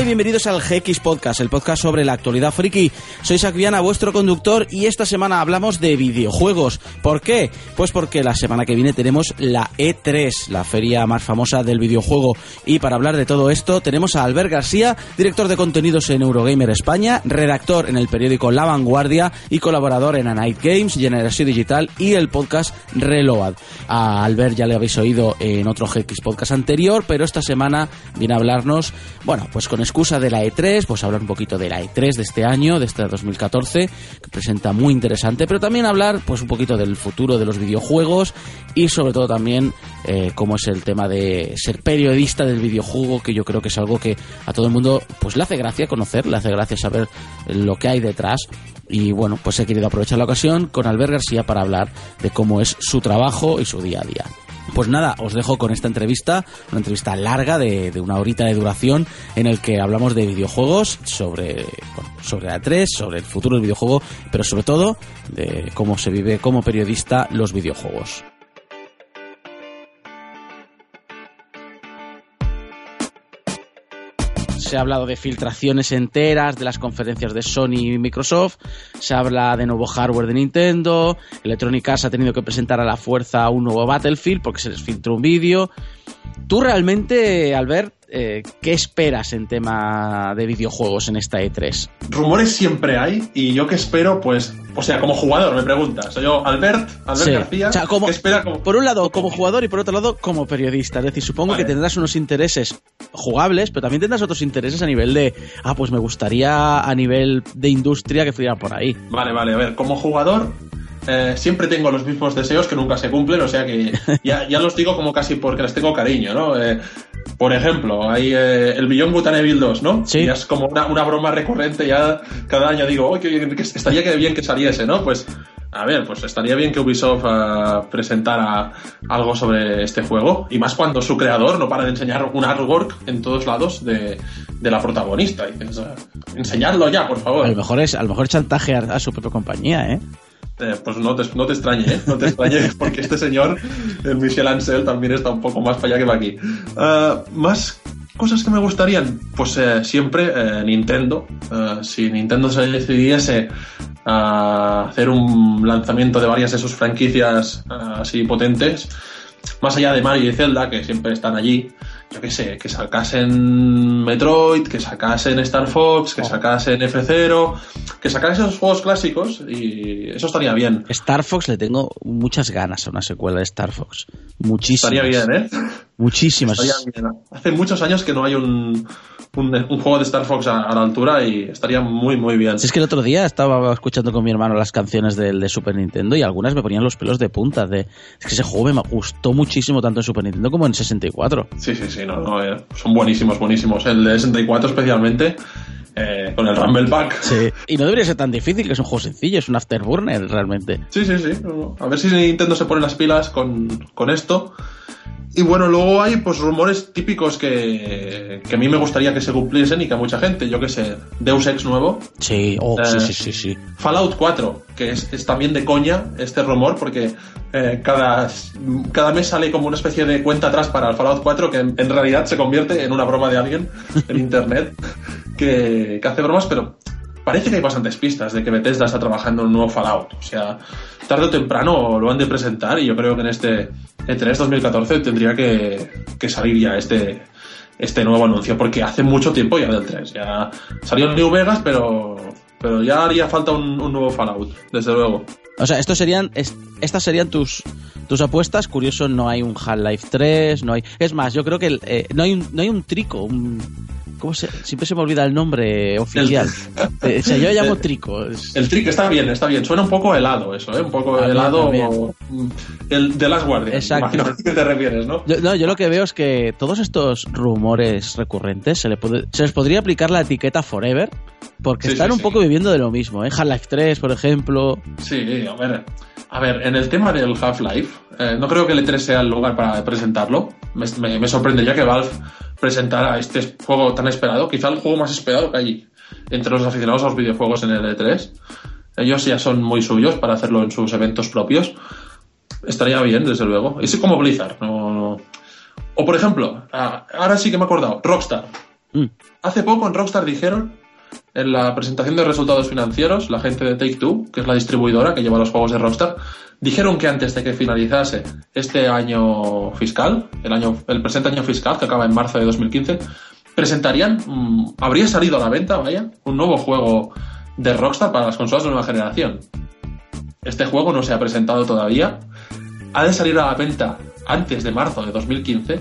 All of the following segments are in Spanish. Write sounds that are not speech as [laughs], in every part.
Hola y bienvenidos al GX Podcast, el podcast sobre la actualidad friki. Soy Sacriana, vuestro conductor, y esta semana hablamos de videojuegos. ¿Por qué? Pues porque la semana que viene tenemos la E3, la feria más famosa del videojuego. Y para hablar de todo esto tenemos a Albert García, director de contenidos en Eurogamer España, redactor en el periódico La Vanguardia y colaborador en A Night Games, Generación Digital y el podcast Reload. A Albert ya le habéis oído en otro GX Podcast anterior, pero esta semana viene a hablarnos, bueno, pues con excusa de la E3, pues hablar un poquito de la E3 de este año, de este 2014, que presenta muy interesante, pero también hablar pues un poquito del futuro de los videojuegos y sobre todo también eh, cómo es el tema de ser periodista del videojuego, que yo creo que es algo que a todo el mundo pues le hace gracia conocer, le hace gracia saber lo que hay detrás y bueno, pues he querido aprovechar la ocasión con Albert García para hablar de cómo es su trabajo y su día a día. Pues nada, os dejo con esta entrevista, una entrevista larga de, de una horita de duración en el que hablamos de videojuegos, sobre, bueno, sobre la 3, sobre el futuro del videojuego, pero sobre todo de cómo se vive como periodista los videojuegos. Se ha hablado de filtraciones enteras de las conferencias de Sony y Microsoft, se habla de nuevo hardware de Nintendo, Electronic Arts ha tenido que presentar a la fuerza un nuevo Battlefield porque se les filtró un vídeo. ¿Tú realmente, Albert, eh, ¿qué esperas en tema de videojuegos en esta E3? Rumores siempre hay y yo que espero, pues, o sea, como jugador, me preguntas. Soy yo, Albert, Albert Sí. García, O sea, como- ¿qué espera como... Por un lado, como jugador y por otro lado, como periodista. Es decir, supongo Vale. que tendrás unos intereses jugables, pero también tendrás otros intereses a nivel de, ah, pues me gustaría a nivel de industria que fuera por ahí. Vale, vale, a ver, como jugador eh, siempre tengo los mismos deseos que nunca se cumplen, o sea que [laughs] ya, ya los digo como casi porque les tengo cariño, ¿no? Eh, por ejemplo, hay eh, el Beyond Good and Evil 2, ¿no? Sí. Y es como una, una broma recurrente, ya cada año digo, "Oye, que, que estaría que bien que saliese, ¿no? Pues, a ver, pues estaría bien que Ubisoft ah, presentara algo sobre este juego, y más cuando su creador no para de enseñar un artwork en todos lados de, de la protagonista. Y dices, enseñadlo ya, por favor. A lo mejor es, a lo mejor chantaje a, a su propia compañía, ¿eh? Eh, pues no te, no te extrañe, ¿eh? No te extrañe, [laughs] porque este señor, el Michel Ansel, también está un poco más para allá que para aquí. Ah, más cosas que me gustarían, pues eh, siempre eh, Nintendo. Eh, si Nintendo se decidiese a hacer un lanzamiento de varias de sus franquicias así potentes, más allá de Mario y Zelda, que siempre están allí, yo qué sé, que sacasen Metroid, que sacasen Star Fox, que sacasen F0, que sacasen esos juegos clásicos y eso estaría bien. Star Fox le tengo muchas ganas a una secuela de Star Fox. Muchísimas. Estaría bien, ¿eh? Muchísimas. Estaría bien. Hace muchos años que no hay un, un, un juego de Star Fox a, a la altura y estaría muy, muy bien. Si es que el otro día estaba escuchando con mi hermano las canciones del de Super Nintendo y algunas me ponían los pelos de punta. De, es que ese juego me gustó muchísimo tanto en Super Nintendo como en 64. Sí, sí, sí, no, no, eh, son buenísimos, buenísimos. El de 64 especialmente, eh, con el Rumble Pack. Sí. Y no debería ser tan difícil, que es un juego sencillo, es un afterburner realmente. Sí, sí, sí. A ver si Nintendo se pone las pilas con, con esto. Y bueno, luego hay pues rumores típicos que, que a mí me gustaría que se cumpliesen y que a mucha gente, yo que sé, Deus Ex nuevo, Sí, oh, Eh, sí, sí, sí, sí. Fallout 4, que es, es también de coña este rumor, porque eh, cada, cada mes sale como una especie de cuenta atrás para el Fallout 4 que en, en realidad se convierte en una broma de alguien en [laughs] internet que, que hace bromas, pero parece que hay bastantes pistas de que Bethesda está trabajando un nuevo Fallout. O sea, tarde o temprano lo han de presentar y yo creo que en este E3 2014 tendría que, que salir ya este, este nuevo anuncio, porque hace mucho tiempo ya del 3. Ya salió en New Vegas, pero, pero ya haría falta un, un nuevo Fallout, desde luego. O sea, estos serían, es- estas serían tus, tus apuestas. Curioso, no hay un Half-Life 3, no hay... Es más, yo creo que eh, no, hay un, no hay un trico. ¿Cómo se, siempre se me olvida el nombre oficial. [laughs] Eh, o sea, yo llamo El- trico. El trick está bien, está bien. Suena un poco helado eso, ¿eh? Un poco También, helado. también. mm, El de las guardias. Exacto. Que te refieres, ¿no? Yo, no, yo lo que veo es que todos estos rumores recurrentes se, le puede- se les podría aplicar la etiqueta Forever, porque Sí, están sí, un sí. poco viviendo de lo mismo. ¿eh? Half-Life 3, por ejemplo. Sí, a ver. A ver, en el tema del Half-Life, eh, no creo que el E3 sea el lugar para presentarlo. Me, me- me sorprendería que Valve presentara este juego tan esperado, quizá el juego más esperado que hay entre los aficionados a los videojuegos en el E3. Ellos ya son muy suyos para hacerlo en sus eventos propios. Estaría bien, desde luego. Es como Blizzard. No, no- O por ejemplo, ah, ahora sí que me he acordado, Rockstar. Mm. Hace poco en Rockstar dijeron, en la presentación de resultados financieros, la gente de Take Two, que es la distribuidora que lleva los juegos de Rockstar, dijeron que antes de que finalizase este año fiscal, el, año, el presente año fiscal, que acaba en marzo de 2015, presentarían, mm, habría salido a la venta, vaya, un nuevo juego de Rockstar para las consolas de nueva generación. Este juego no se ha presentado todavía. Ha de salir a la venta antes de marzo de 2015.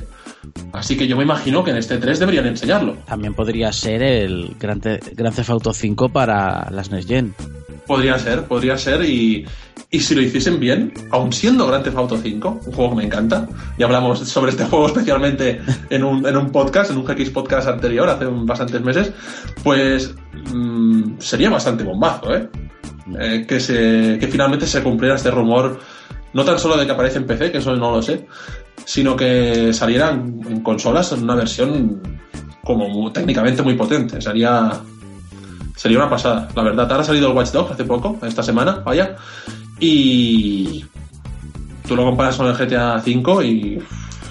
Así que yo me imagino que en este 3 deberían enseñarlo. También podría ser el Gran, Theft Auto 5 para las Next Gen. Podría ser, podría ser. Y, y si lo hiciesen bien, aun siendo Grand Theft Auto 5, un juego que me encanta, y hablamos sobre este [laughs] juego especialmente en un, en un podcast, en un GX podcast anterior, hace bastantes meses, pues mm, sería bastante bombazo, ¿eh? ¿eh? que, se, que finalmente se cumpliera este rumor, no tan solo de que aparece en PC, que eso no lo sé, sino que salieran en consolas en una versión como técnicamente muy potente. Sería, sería una pasada, la verdad. Ahora ha salido el Watch Dogs hace poco, esta semana, vaya, y tú lo comparas con el GTA V y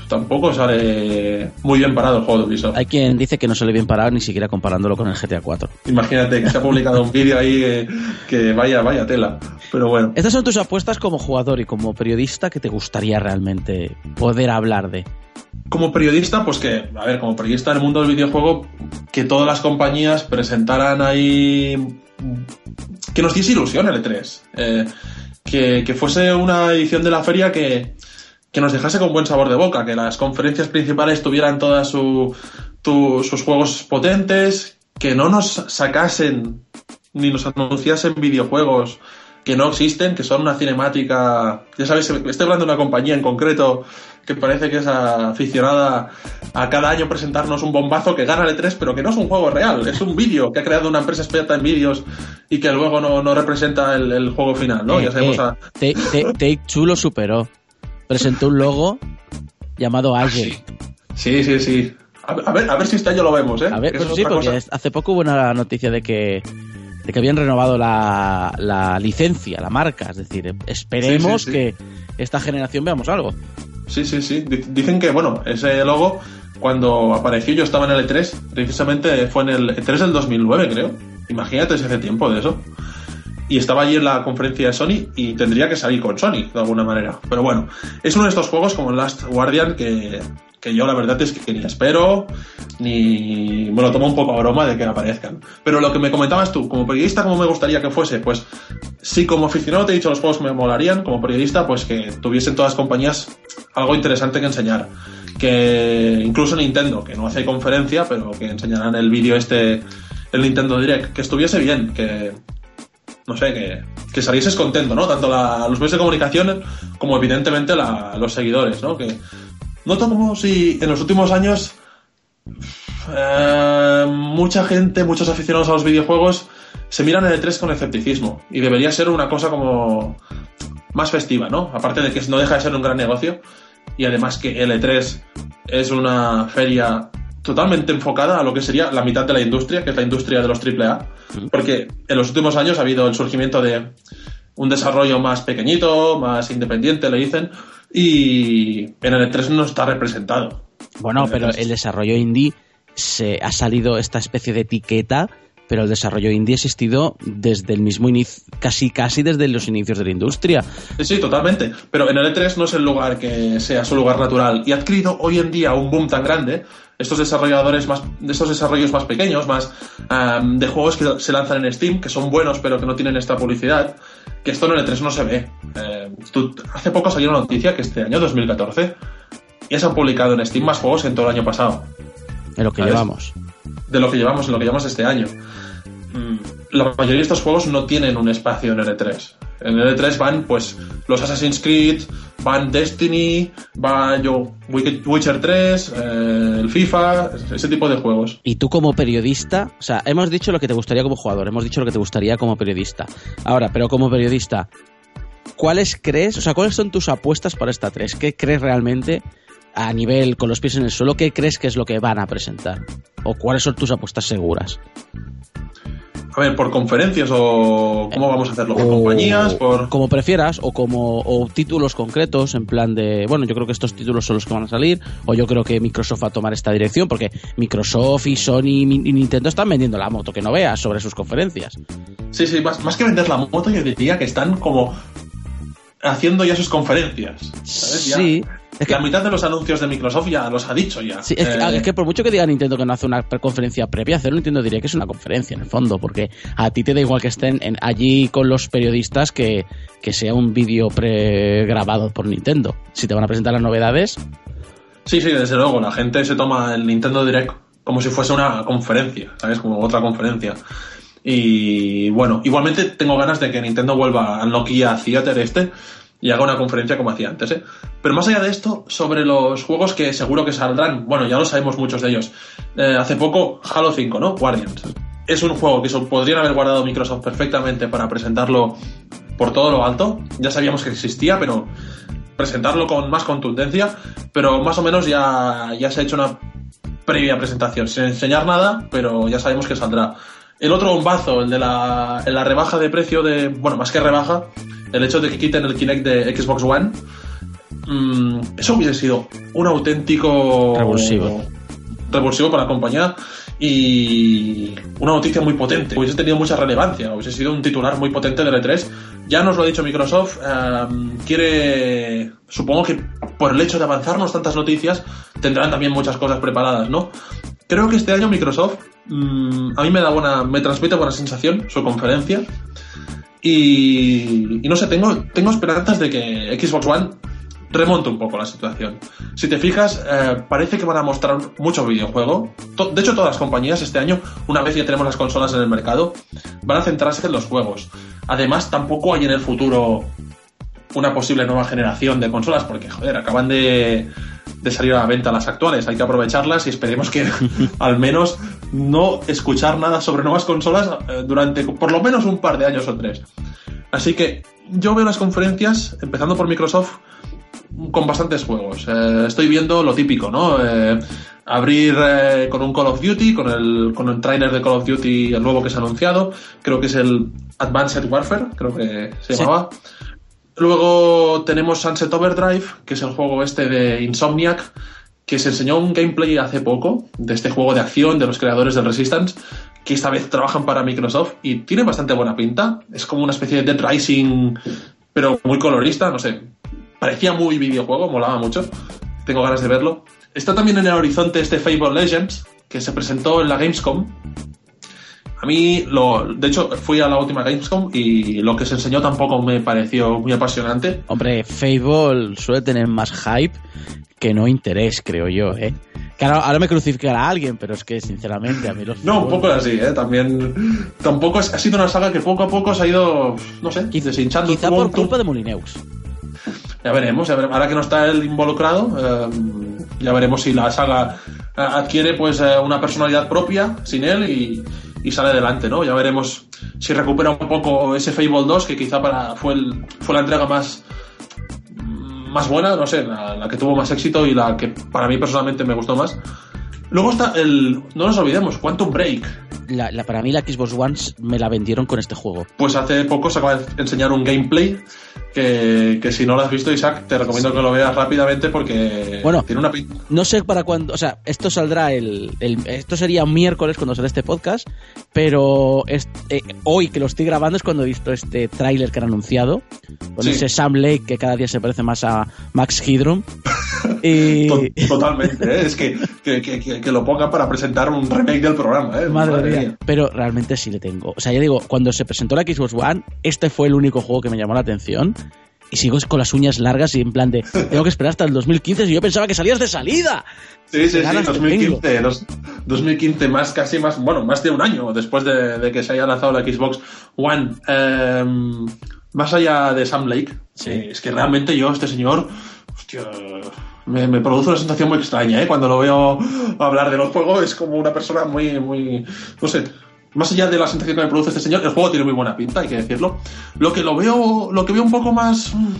tampoco sale muy bien parado el juego de Ubisoft. Hay quien dice que no sale bien parado ni siquiera comparándolo con el GTA 4. Imagínate que se ha publicado un vídeo ahí que, vaya, vaya tela. Pero bueno. Estas son tus apuestas como jugador y como periodista que te gustaría realmente poder hablar de. Como periodista, pues que, a ver, como periodista en el mundo del videojuego, que todas las compañías presentaran ahí. que nos diese ilusión el E3. Eh, que, fuese una edición de la feria que, nos dejase con buen sabor de boca, que las conferencias principales tuvieran todos su, sus juegos potentes, que no nos sacasen ni nos anunciasen videojuegos que no existen, que son una cinemática. Ya sabes, estoy hablando de una compañía en concreto que parece que es aficionada a cada año presentarnos un bombazo que gana el E3, pero que no es un juego real, es un vídeo que ha creado una empresa experta en vídeos y que luego no, representa el, juego final, ¿no? Eh, ya sabemos eh, Take Two lo superó. Presentó un logo llamado ah, Agile. sí, sí, sí. A ver, a ver si este año lo vemos, ¿eh? A ver, pues sí, porque hace poco hubo una noticia de que de que habían renovado la, la licencia, la marca. Es decir, esperemos que esta generación veamos algo. Sí, sí, sí. Dicen que, bueno, ese logo, cuando apareció, yo estaba en el E3, precisamente fue en el E3 del 2009, creo. Imagínate si hace tiempo de eso. Y estaba allí en la conferencia de Sony y tendría que salir con Sony, de alguna manera. Pero bueno, es uno de estos juegos como Last Guardian que que yo la verdad es que ni espero, ni me lo tomo un poco a broma de que aparezcan. Pero lo que me comentabas tú, como periodista, ¿cómo me gustaría que fuese? Pues sí, como aficionado te he dicho los juegos me molarían, como periodista, pues que tuviesen todas las compañías algo interesante que enseñar. Que incluso Nintendo, que no hace conferencia, pero que enseñarán el vídeo este, el Nintendo Direct, que estuviese bien, que, no sé, que, que salieses contento, ¿no? Tanto los medios de comunicación como evidentemente los seguidores, ¿no? Que Noto como si en los últimos años eh, mucha gente, muchos aficionados a los videojuegos se miran el 3 con escepticismo. Y debería ser una cosa como más festiva, ¿no? Aparte de que no deja de ser un gran negocio. Y además que el E3 es una feria totalmente enfocada a lo que sería la mitad de la industria, que es la industria de los AAA, porque en los últimos años ha habido el surgimiento de un desarrollo más pequeñito, más independiente, le dicen, y en el E3 no está representado. Bueno, pero el desarrollo indie se ha salido esta especie de etiqueta, pero el desarrollo indie ha existido desde el mismo inicio, casi casi desde los inicios de la industria. Sí, sí, totalmente. Pero en el E3 no es el lugar que sea su lugar natural y ha adquirido hoy en día un boom tan grande estos desarrolladores más estos desarrollos más pequeños, más de juegos que se lanzan en Steam, que son buenos pero que no tienen esta publicidad, que esto en el E3 no se ve. Eh, hace poco salió una noticia que este año 2014 ya se han publicado en Steam más juegos que en todo el año pasado. De lo que llevamos. De lo que llevamos, en lo que llevamos este año. Mm, la mayoría de estos juegos no tienen un espacio en el E3. En el E3 van pues los Assassin's Creed, van Destiny, van yo, Witcher 3, eh, el FIFA, ese tipo de juegos. Y tú como periodista, o sea, hemos dicho lo que te gustaría como jugador, hemos dicho lo que te gustaría como periodista. Ahora, pero como periodista, ¿cuáles crees, o sea, cuáles son tus apuestas para esta 3? ¿Qué crees realmente a nivel con los pies en el suelo? ¿Qué crees que es lo que van a presentar? ¿O cuáles son tus apuestas seguras? A ver, ¿por conferencias o cómo vamos a hacerlo? ¿Por compañías? ¿Por...? Como prefieras, o como o títulos concretos, en plan de, bueno, yo creo que estos títulos son los que van a salir, o yo creo que Microsoft va a tomar esta dirección, porque Microsoft y Sony y Nintendo están vendiendo la moto que no veas sobre sus conferencias. Sí, sí, más, más que vender la moto, yo diría que están como haciendo ya sus conferencias. ¿sabes? Ya, Sí. Es que, la mitad de los anuncios de Microsoft ya los ha dicho ya. sí, es, que, Eh, es que por mucho que diga Nintendo que no hace una conferencia previa, hacerlo Nintendo diría que es una conferencia en el fondo, porque a ti te da igual que estén en- allí con los periodistas que, que sea un vídeo pregrabado por Nintendo. Si te van a presentar las novedades, Sí, sí, desde luego. La gente se toma el Nintendo Direct como si fuese una conferencia, ¿sabes? Como otra conferencia. Y bueno, igualmente tengo ganas de que Nintendo vuelva al Nokia Theater este y haga una conferencia como hacía antes, ¿eh? Pero más allá de esto, sobre los juegos que seguro que saldrán, bueno, ya lo sabemos muchos de ellos. Eh, hace poco, Halo 5, ¿no? Guardians. Es un juego que podrían haber guardado Microsoft perfectamente para presentarlo por todo lo alto. Ya sabíamos que existía, pero presentarlo con más contundencia, pero más o menos ya, ya se ha hecho una previa presentación, sin enseñar nada, pero ya sabemos que saldrá. El otro bombazo, el de la, en la rebaja de precio de, bueno, más que rebaja, el hecho de que quiten el Kinect de Xbox One, mm, eso hubiese sido un auténtico Revulsivo. revulsivo para la compañía y una noticia muy potente. Hubiese tenido mucha relevancia, hubiese sido un titular muy potente del E3. Ya nos lo ha dicho Microsoft, ehm, quiere, supongo que por el hecho de avanzarnos tantas noticias, tendrán también muchas cosas preparadas, ¿no? Creo que este año Microsoft, mm, a mí me da buena, me transmite buena sensación su conferencia. Y, y no sé, tengo, tengo esperanzas de que Xbox One remonte un poco la situación. Si te fijas, eh, parece que van a mostrar mucho videojuego. De hecho, todas las compañías este año, una vez ya tenemos las consolas en el mercado, van a centrarse en los juegos. Además, tampoco hay en el futuro una posible nueva generación de consolas, porque, joder, acaban de, de salir a la venta las actuales. Hay que aprovecharlas y esperemos que [laughs] al menos no escuchar nada sobre nuevas consolas eh, durante por lo menos un par de años o tres. Así que yo veo las conferencias, empezando por Microsoft, con bastantes juegos. Eh, estoy viendo lo típico, ¿no? Eh, abrir eh, con un Call of Duty, con el, con el trailer de Call of Duty, el nuevo que se ha anunciado. Creo que es el Advanced Warfare, creo que se Sí. llamaba. Luego tenemos Sunset Overdrive, que es el juego este de Insomniac, que se enseñó un gameplay hace poco de este juego de acción de los creadores del Resistance, que esta vez trabajan para Microsoft y tiene bastante buena pinta. Es como una especie de Dead Rising, pero muy colorista, no sé. Parecía muy videojuego, molaba mucho. Tengo ganas de verlo. Está también en el horizonte este Fable Legends, que se presentó en la Gamescom. A mí, lo, de hecho, fui a la última Gamescom y lo que se enseñó tampoco me pareció muy apasionante. hombre, Fable suele tener más hype que no interés, creo yo, ¿eh? Claro, ahora me crucificará alguien, pero es que sinceramente a mí los No, un poco así, ¿eh? También. Tampoco es- ha sido una saga que poco a poco se ha ido, no sé, Quiz- deshinchando. Quizá por culpa de Molineus. Ya veremos, ya veremos. ahora que no está él involucrado, eh, ya veremos si la saga eh, adquiere pues eh, una personalidad propia sin él y, y sale adelante, ¿no? Ya veremos si recupera un poco ese Fable 2 que quizá para fue el, fue la entrega más más buena, no sé, la, la que tuvo más éxito y la que para mí personalmente me gustó más. Luego está el, no nos olvidemos, Quantum Break. La, la- para mí la Xbox One me la vendieron con este juego. Pues hace poco se acaba de enseñar un gameplay que, que si no lo has visto, Isaac, te recomiendo que lo veas rápidamente porque Bueno. tiene una. No sé para cuándo, o sea, esto saldrá el, el- esto sería miércoles cuando sale este podcast, pero eh, hoy que lo estoy grabando es cuando he visto este tráiler que han anunciado, con Sí. ese Sam Lake que cada día se parece más a Max [laughs] y To- Totalmente, ¿eh? es que, que, que- que- que lo pongan para presentar un remake del programa. ¿eh? Madre mía. Pero realmente sí le tengo. O sea, ya digo, cuando se presentó la Xbox One, este fue el único juego que me llamó la atención. Y sigo con las uñas largas y en plan de, tengo que esperar hasta el 2015 si yo pensaba que salías de salida. Sí, sí, sí, Ganas que 2015, dos- 2015, más casi más, bueno, más de un año después de, de que se haya lanzado la Xbox One. Em, más allá de Sam Lake, Sí. eh, es que realmente yo, este señor, hostia, me, me produce una sensación muy extraña, ¿eh? Cuando lo veo hablar de los juegos, es como una persona muy, muy, no sé. Más allá de la sensación que me produce este señor, el juego tiene muy buena pinta, hay que decirlo. Lo que lo veo, lo que veo un poco más mm,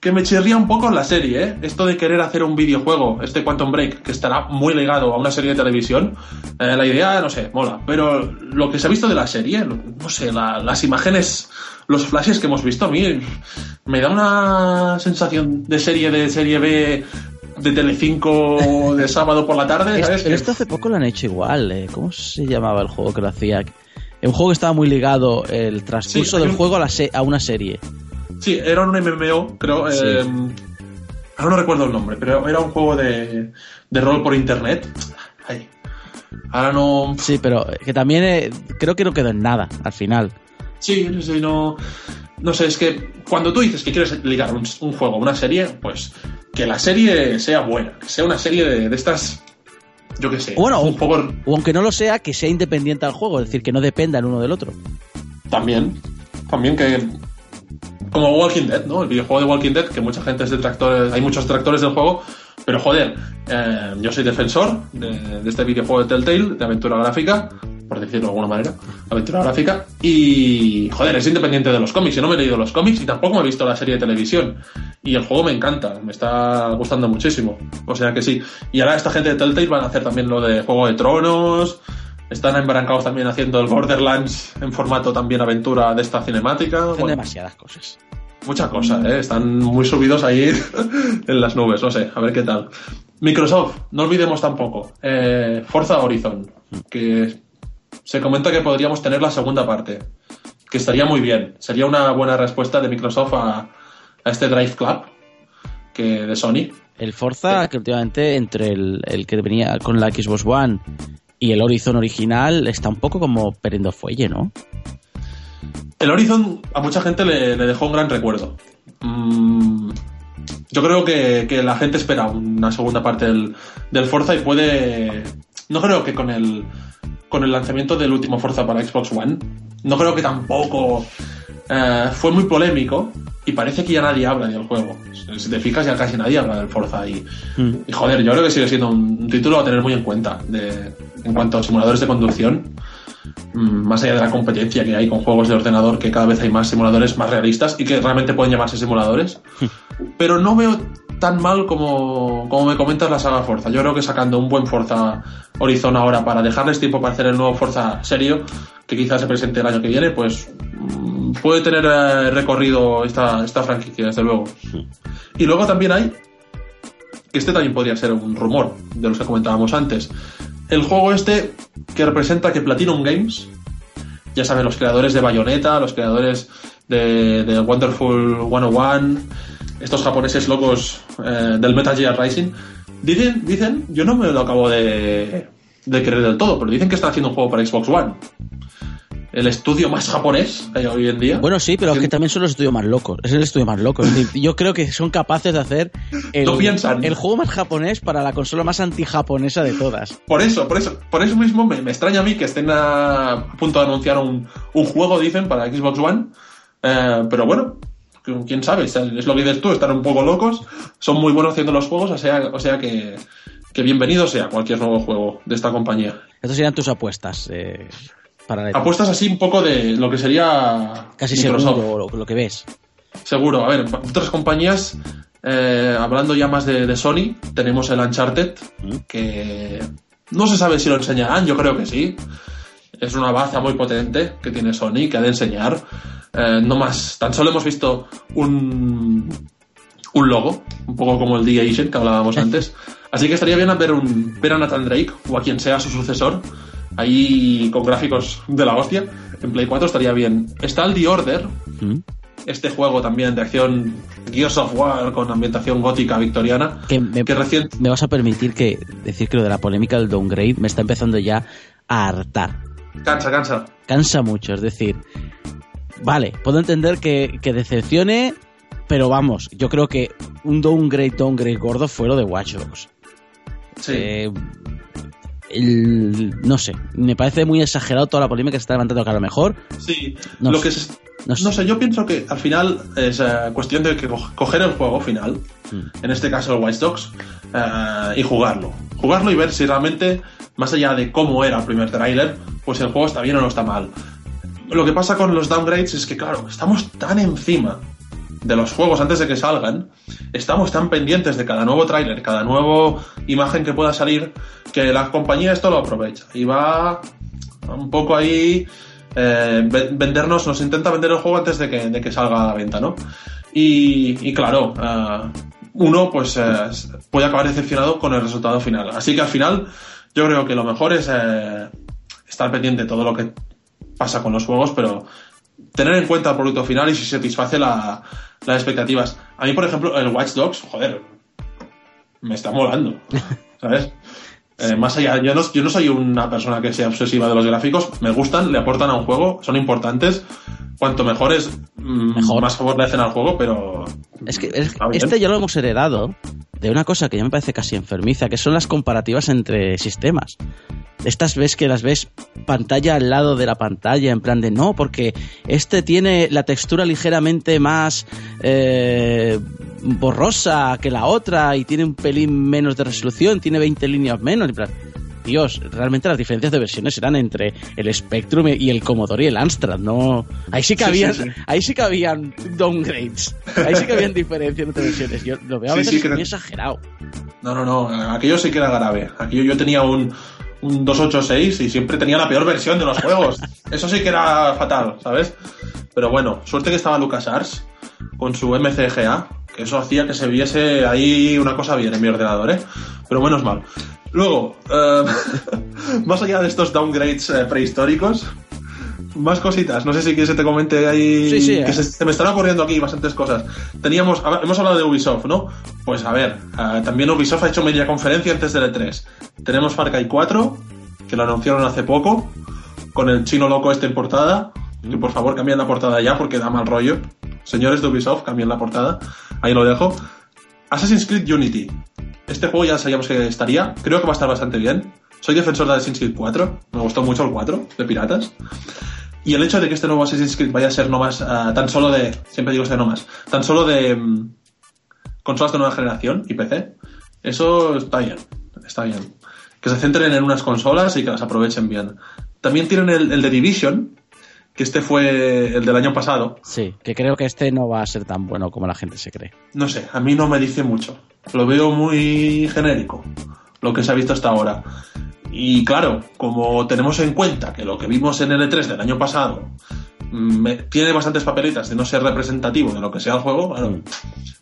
que me chirría un poco la serie, ¿eh? Esto de querer hacer un videojuego, este Quantum Break, que estará muy ligado a una serie de televisión, eh, la idea, no sé, mola. Pero lo que se ha visto de la serie, no sé, las imágenes, los flashes que hemos visto, a mí me da una sensación de serie de serie B de Telecinco de sábado por la tarde. ¿sabes? Pero esto hace poco lo han hecho igual. ¿eh? ¿Cómo se llamaba el juego que lo hacía? Un juego que estaba muy ligado el transcurso del juego a, la a una serie. Sí, era un MMO, creo. Eh, ahora no recuerdo el nombre, pero era un juego de, de rol por internet. Ay. Ahora no. Sí, pero que también eh, creo que no quedó en nada al final. Sí, sí, no. No sé, es que cuando tú dices que quieres ligar un, juego a una serie, pues que la serie sea buena, que sea una serie de, estas yo qué sé. Bueno, un poco... o aunque no lo sea, que sea independiente al juego, es decir, que no dependa el uno del otro. También, también que como Walking Dead, ¿no? El videojuego de Walking Dead, que mucha gente es detractores, hay muchos detractores del juego, pero joder, eh, yo soy defensor de, este videojuego de Telltale, de aventura gráfica, por decirlo de alguna manera, aventura gráfica, y joder, es independiente de los cómics, yo no me he leído los cómics y tampoco me he visto la serie de televisión, y el juego me encanta, me está gustando muchísimo, o sea que sí, y ahora esta gente de Telltale van a hacer también lo de Juego de Tronos, están embrancados también haciendo el Borderlands en formato también aventura de esta cinemática. Hacen demasiadas cosas. Muchas cosas, ¿eh? Están muy subidos ahí [laughs] en las nubes, no sé, a ver qué tal. Microsoft, no olvidemos tampoco. Eh, Forza Horizon, que se comenta que podríamos tener la segunda parte, que estaría muy bien. Sería una buena respuesta de Microsoft a, este Drive Club que de Sony. El Forza, que últimamente entre el, el que venía con la Xbox One y el Horizon original está un poco como perdiendo fuelle, ¿no? El Horizon a mucha gente le, dejó un gran recuerdo. Mm, yo creo que, la gente espera una segunda parte del, Forza y puede. No creo que con el, con el lanzamiento del último Forza para Xbox One, no creo que tampoco eh, fue muy polémico y parece que ya nadie habla del juego. Si te fijas, ya casi nadie habla del Forza. Y, mm. y joder, yo creo que sigue siendo un título a tener muy en cuenta. De, en cuanto a simuladores de conducción, mm, más allá de la competencia que hay con juegos de ordenador, que cada vez hay más simuladores más realistas y que realmente pueden llamarse simuladores. Pero no veo tan mal como, como me comentas la saga Forza. Yo creo que sacando un buen Forza Horizon ahora para dejarles tiempo para hacer el nuevo Forza serio, que quizás se presente el año que viene, pues mm, puede tener eh, recorrido esta, esta franquicia, desde luego. Y luego también hay, que este también podría ser un rumor de los que comentábamos antes, el juego este que representa que Platinum Games, ya saben, los creadores de Bayonetta, los creadores de, de Wonderful 101, estos japoneses locos eh, del Metal Gear Rising, dicen, dicen, yo no me lo acabo de, de creer del todo, pero dicen que están haciendo un juego para Xbox One el estudio más japonés que hay hoy en día. Bueno, sí, pero es que también son los estudios más locos. Es el estudio más loco. yo creo que son capaces de hacer el, el juego más japonés para la consola más anti-japonesa de todas. Por eso, por eso, por eso mismo me, extraña a mí que estén a punto de anunciar un, juego, dicen, para Xbox One. Eh, pero bueno, quién sabe, es lo que dices tú, están un poco locos, son muy buenos haciendo los juegos, o sea, o sea que, que bienvenido sea cualquier nuevo juego de esta compañía. Estas serían tus apuestas. Eh, Apuestas así un poco de lo que sería casi seguro lo, que ves. Seguro. A ver, otras compañías, eh, hablando ya más de, Sony, tenemos el Uncharted, mm. que no se sabe si lo enseñarán, yo creo que sí. Es una baza muy potente que tiene Sony, que ha de enseñar. Eh, no más, tan solo hemos visto un, un logo, un poco como el The Agent que hablábamos antes. Así que estaría bien ver, un, ver a Nathan Drake o a quien sea su sucesor ahí con gráficos de la hostia. En Play 4 estaría bien. Está el The Order, mm. este juego también de acción Gears of War con ambientación gótica victoriana. Que me, recién... me vas a permitir que decir que lo de la polémica del downgrade me está empezando ya a hartar. Cansa, cansa. Cansa mucho, es decir, vale, puedo entender que, decepcione, pero vamos, yo creo que un downgrade, downgrade gordo fue lo de Watch Dogs. Sí. Eh, no sé, me parece muy exagerado toda la polémica que se está levantando que a lo mejor. Sí, no lo sé, que no, sé. yo pienso que al final es eh, cuestión de que coger el juego final, mm. en este caso el White Dogs, eh, y jugarlo. Jugarlo y ver si realmente, más allá de cómo era el primer trailer, pues el juego está bien o no está mal. Lo que pasa con los downgrades es que, claro, estamos tan encima de los juegos antes de que salgan, estamos tan pendientes de cada nuevo tráiler, cada nueva imagen que pueda salir, que la compañía esto lo aprovecha y va un poco ahí eh, vendernos, nos intenta vender el juego antes de que, de que salga a la venta, ¿no? Y, y claro, uh, uno pues eh, puede acabar decepcionado con el resultado final. Así que al final yo creo que lo mejor es eh, estar pendiente de todo lo que pasa con los juegos, pero tener en cuenta el producto final y si satisface la, las expectativas. A mí, por ejemplo, el Watch Dogs, joder, me está molando, [laughs] ¿sabes? Eh, más allá, yo no, yo no soy una persona que sea obsesiva de los gráficos, me gustan, le aportan a un juego, son importantes. Cuanto mejor es, mm, Mejor. más favor le hacen al juego, pero. Es que es- este ya lo hemos heredado de una cosa que ya me parece casi enfermiza, que son las comparativas entre sistemas. Estas ves que las ves pantalla al lado de la pantalla, en plan de no, porque este tiene la textura ligeramente más eh, borrosa que la otra y tiene un pelín menos de resolución, tiene 20 líneas menos. En plan, Dios, realmente las diferencias de versiones eran entre el Spectrum y el Commodore y el Amstrad, no. Ahí sí que habían, sí, sí. ahí sí que habían downgrades, ahí sí que habían diferencias entre versiones. Yo lo veo a veces muy exagerado. No, no, no, aquello sí que era grave. Aquello yo tenía un, un 286 y siempre tenía la peor versión de los juegos. [laughs] Eso sí que era fatal, ¿sabes? Pero bueno, suerte que estaba LucasArts con su MCGA, que eso hacía que se viese ahí una cosa bien en mi ordenador, ¿eh? Pero menos mal. Luego, eh, [laughs] más allá de estos downgrades eh, prehistóricos, más cositas. No sé si quieres que te comente ahí. Sí, sí, que eh. se, se me están ocurriendo aquí bastantes cosas. Teníamos, hemos hablado de Ubisoft, ¿no? Pues a ver, también Ubisoft ha hecho media conferencia antes del E3. Tenemos Far Cry 4, que lo anunciaron hace poco, con el chino loco este en portada. Que por favor cambien la portada ya porque da mal rollo. Señores de Ubisoft, cambien la portada. Ahí lo dejo. Assassin's Creed Unity. Este juego ya sabíamos que estaría. Creo que va a estar bastante bien. Soy defensor de Assassin's Creed 4. Me gustó mucho el 4 de Piratas. Y el hecho de que este nuevo Assassin's Creed vaya a ser no más, ah, tan solo de, siempre digo este no más, tan solo de mm, consolas de nueva generación y PC, eso está bien, está bien. Que se centren en unas consolas y que las aprovechen bien. También tienen el, el de Division, que este fue el del año pasado. Sí, que creo que este no va a ser tan bueno como la gente se cree. No sé, a mí no me dice mucho. Lo veo muy genérico, lo que se ha visto hasta ahora. Y claro, como tenemos en cuenta que lo que vimos en el E3 del año pasado mm, me- tiene bastantes papeletas de no ser representativo de lo que sea el juego, claro, Mm.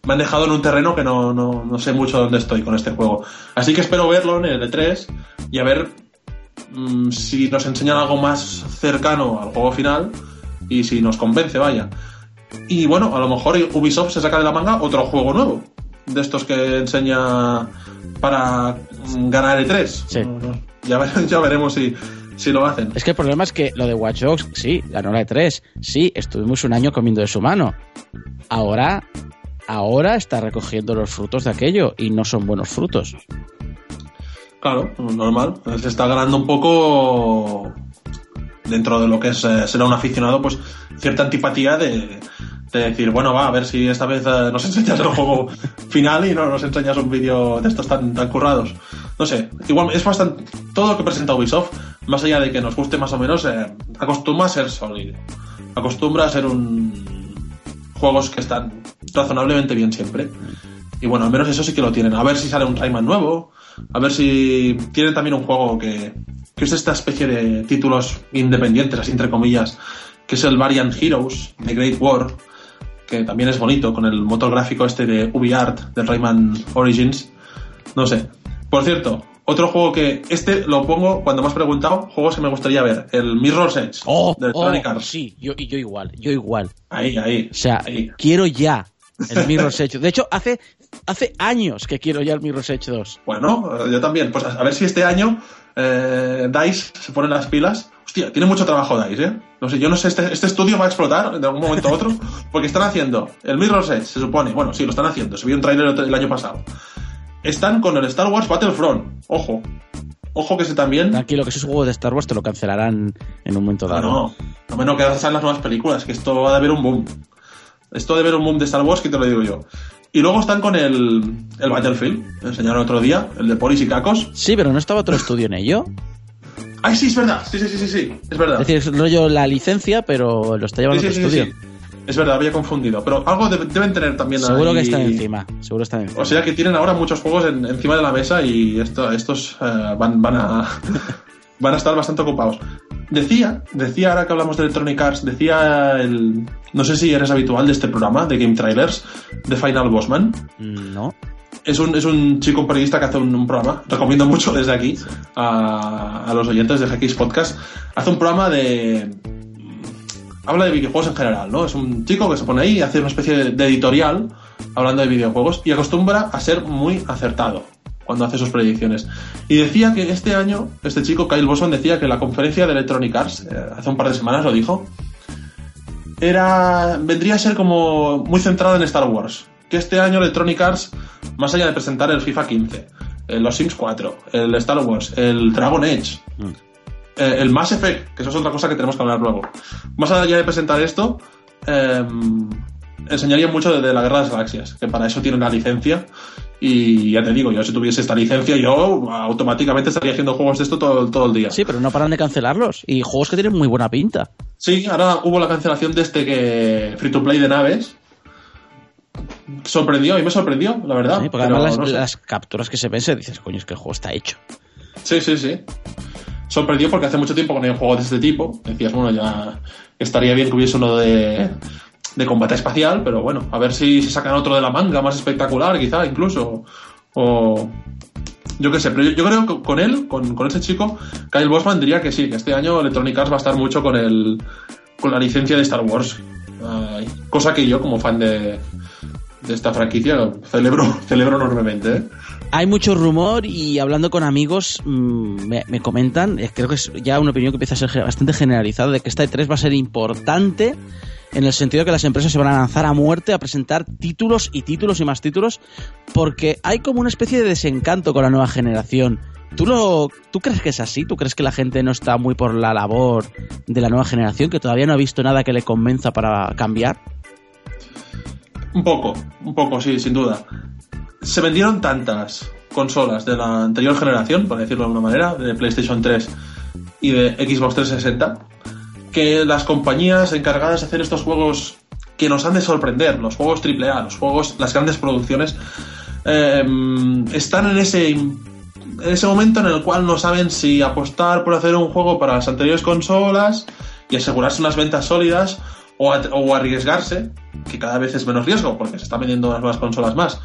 me han dejado en un terreno que no, no, no sé mucho dónde estoy con este juego. Así que espero verlo en el E3 y a ver mm, si nos enseñan algo más cercano al juego final y si nos convence, vaya. Y bueno, a lo mejor Ubisoft se saca de la manga otro juego nuevo. De estos que enseña para mm, ganar E3. Sí. Ya, ver- [laughs] ya veremos si, si lo hacen. Es que el problema es que lo de Watch Dogs, sí, ganó la E3, sí, estuvimos un año comiendo de su mano. Ahora, ahora está recogiendo los frutos de aquello y no son buenos frutos. Claro, normal. Se está ganando un poco dentro de lo que es eh, ser un aficionado, pues cierta antipatía de, de decir, bueno, va, a ver si esta vez eh, nos [laughs] enseñas el juego final y no nos enseñas un vídeo de estos tan, tan currados. No sé, igual es bastante. Todo lo que presenta Ubisoft, más allá de que nos guste más o menos, eh, acostumbra a ser sólido. Acostumbra a ser un. juegos que están razonablemente bien siempre. Y bueno, al menos eso sí que lo tienen. A ver si sale un Rayman nuevo. A ver si tienen también un juego que, que es esta especie de títulos independientes, así entre comillas, que es el Variant Heroes de Great War, que también es bonito, con el motor gráfico este de UbiArt, del Rayman Origins. No sé. Por cierto, otro juego que este lo pongo cuando me has preguntado, juegos que me gustaría ver, el Mirror's Edge ¡Oh! de Electronic oh, Arts. sí, yo, yo igual, yo igual. Ahí, ahí. O sea, ahí. quiero ya el Mirror's [laughs] Edge. De hecho, hace, hace años que quiero ya el Mirror's Edge 2. Bueno, yo también. Pues a ver si este año eh, DICE se pone las pilas. Hostia, tiene mucho trabajo DICE, ¿eh? No sé, yo no sé, este, este estudio va a explotar de algún momento a otro, [laughs] porque están haciendo el Mirror's Edge, se supone. Bueno, sí, lo están haciendo. Se vio un tráiler el año pasado. Están con el Star Wars Battlefront. Ojo. Ojo que ese también. Tranquilo, que esos juegos de Star Wars te lo cancelarán en un momento dado. no. No menos que las nuevas películas, que esto va a haber un boom. Esto debe haber un boom de Star Wars, que te lo digo yo. Y luego están con el, el Battlefield, me enseñaron otro día, el de Polis y Cacos. Sí, pero no estaba otro estudio en ello. ¡Ay, sí, es verdad! Sí, sí, sí, sí, sí, es verdad. Es decir, es rollo la licencia, pero lo está llevando Sí, sí, otro estudio. Es verdad, había confundido. Pero algo deben tener también Seguro que están encima. Seguro están encima. O sea que tienen ahora muchos juegos encima de la mesa y esto, estos eh, van, van, a, [laughs] van a estar bastante ocupados. Decía, decía ahora que hablamos de Electronic Arts, decía el. No sé si eres habitual de este programa, de Game Trailers, de Final Bossman. Mm, no. Es un, es un chico periodista que hace un, programa, recomiendo mucho desde aquí a, a los oyentes de GX Podcast. Hace un programa de, habla de videojuegos en general, ¿no? Es un chico que se pone ahí y hace una especie de editorial hablando de videojuegos y acostumbra a ser muy acertado cuando hace sus predicciones. Y decía que este año, este chico, Kyle Bosson, decía que la conferencia de Electronic Arts, eh, hace un par de semanas lo dijo, era, vendría a ser como muy centrada en Star Wars. Que este año Electronic Arts, más allá de presentar el FIFA 15, los Sims 4, el Star Wars, el Dragon Age, mm. Eh, el Mass Effect, que eso es otra cosa que tenemos que hablar luego. Más allá de presentar esto, enseñaría mucho de, la Guerra de las Galaxias, que para eso tiene una licencia. Y ya te digo, yo si tuviese esta licencia, yo automáticamente estaría haciendo juegos de esto todo, todo el día. Sí, pero no paran de cancelarlos. Y juegos que tienen muy buena pinta. Sí, ahora hubo la cancelación de este que free to play de naves. Sorprendió, y me sorprendió, la verdad. Sí, porque además las, capturas que se ven, se dices, coño, es que el juego está hecho. Sí, sí, sí sorprendió porque hace mucho tiempo que no hay un juego de este tipo. Decías, bueno, ya estaría bien que hubiese uno de, de combate espacial, pero bueno, a ver si se sacan otro de la manga más espectacular, quizá, incluso. O. Yo qué sé, pero yo, creo que con él, con, con ese chico, Kyle Bosman diría que sí, que este año Electronic Arts va a estar mucho con el con la licencia de Star Wars. cosa que yo, como fan de, de esta franquicia, celebro, [laughs] celebro enormemente. ¿eh? Hay mucho rumor y hablando con amigos mm, me, comentan, eh, creo que es ya una opinión que empieza a ser bastante generalizada, de que esta E3 va a ser importante en el sentido de que las empresas se van a lanzar a muerte a presentar títulos y títulos y más títulos, porque hay como una especie de desencanto con la nueva generación. ¿Tú, lo, ¿Tú crees que es así? ¿Tú crees que la gente no está muy por la labor de la nueva generación, que todavía no ha visto nada que le convenza para cambiar? Un poco, un poco, sí, sin duda se vendieron tantas consolas de la anterior generación, por decirlo de alguna manera, de PlayStation 3 y de Xbox 360, que las compañías encargadas de hacer estos juegos que nos han de sorprender, los juegos AAA, los juegos, las grandes producciones, eh, están en ese, en ese momento en el cual no saben si apostar por hacer un juego para las anteriores consolas y asegurarse unas ventas sólidas o, arriesgarse, que cada vez es menos riesgo porque se están vendiendo unas nuevas consolas más,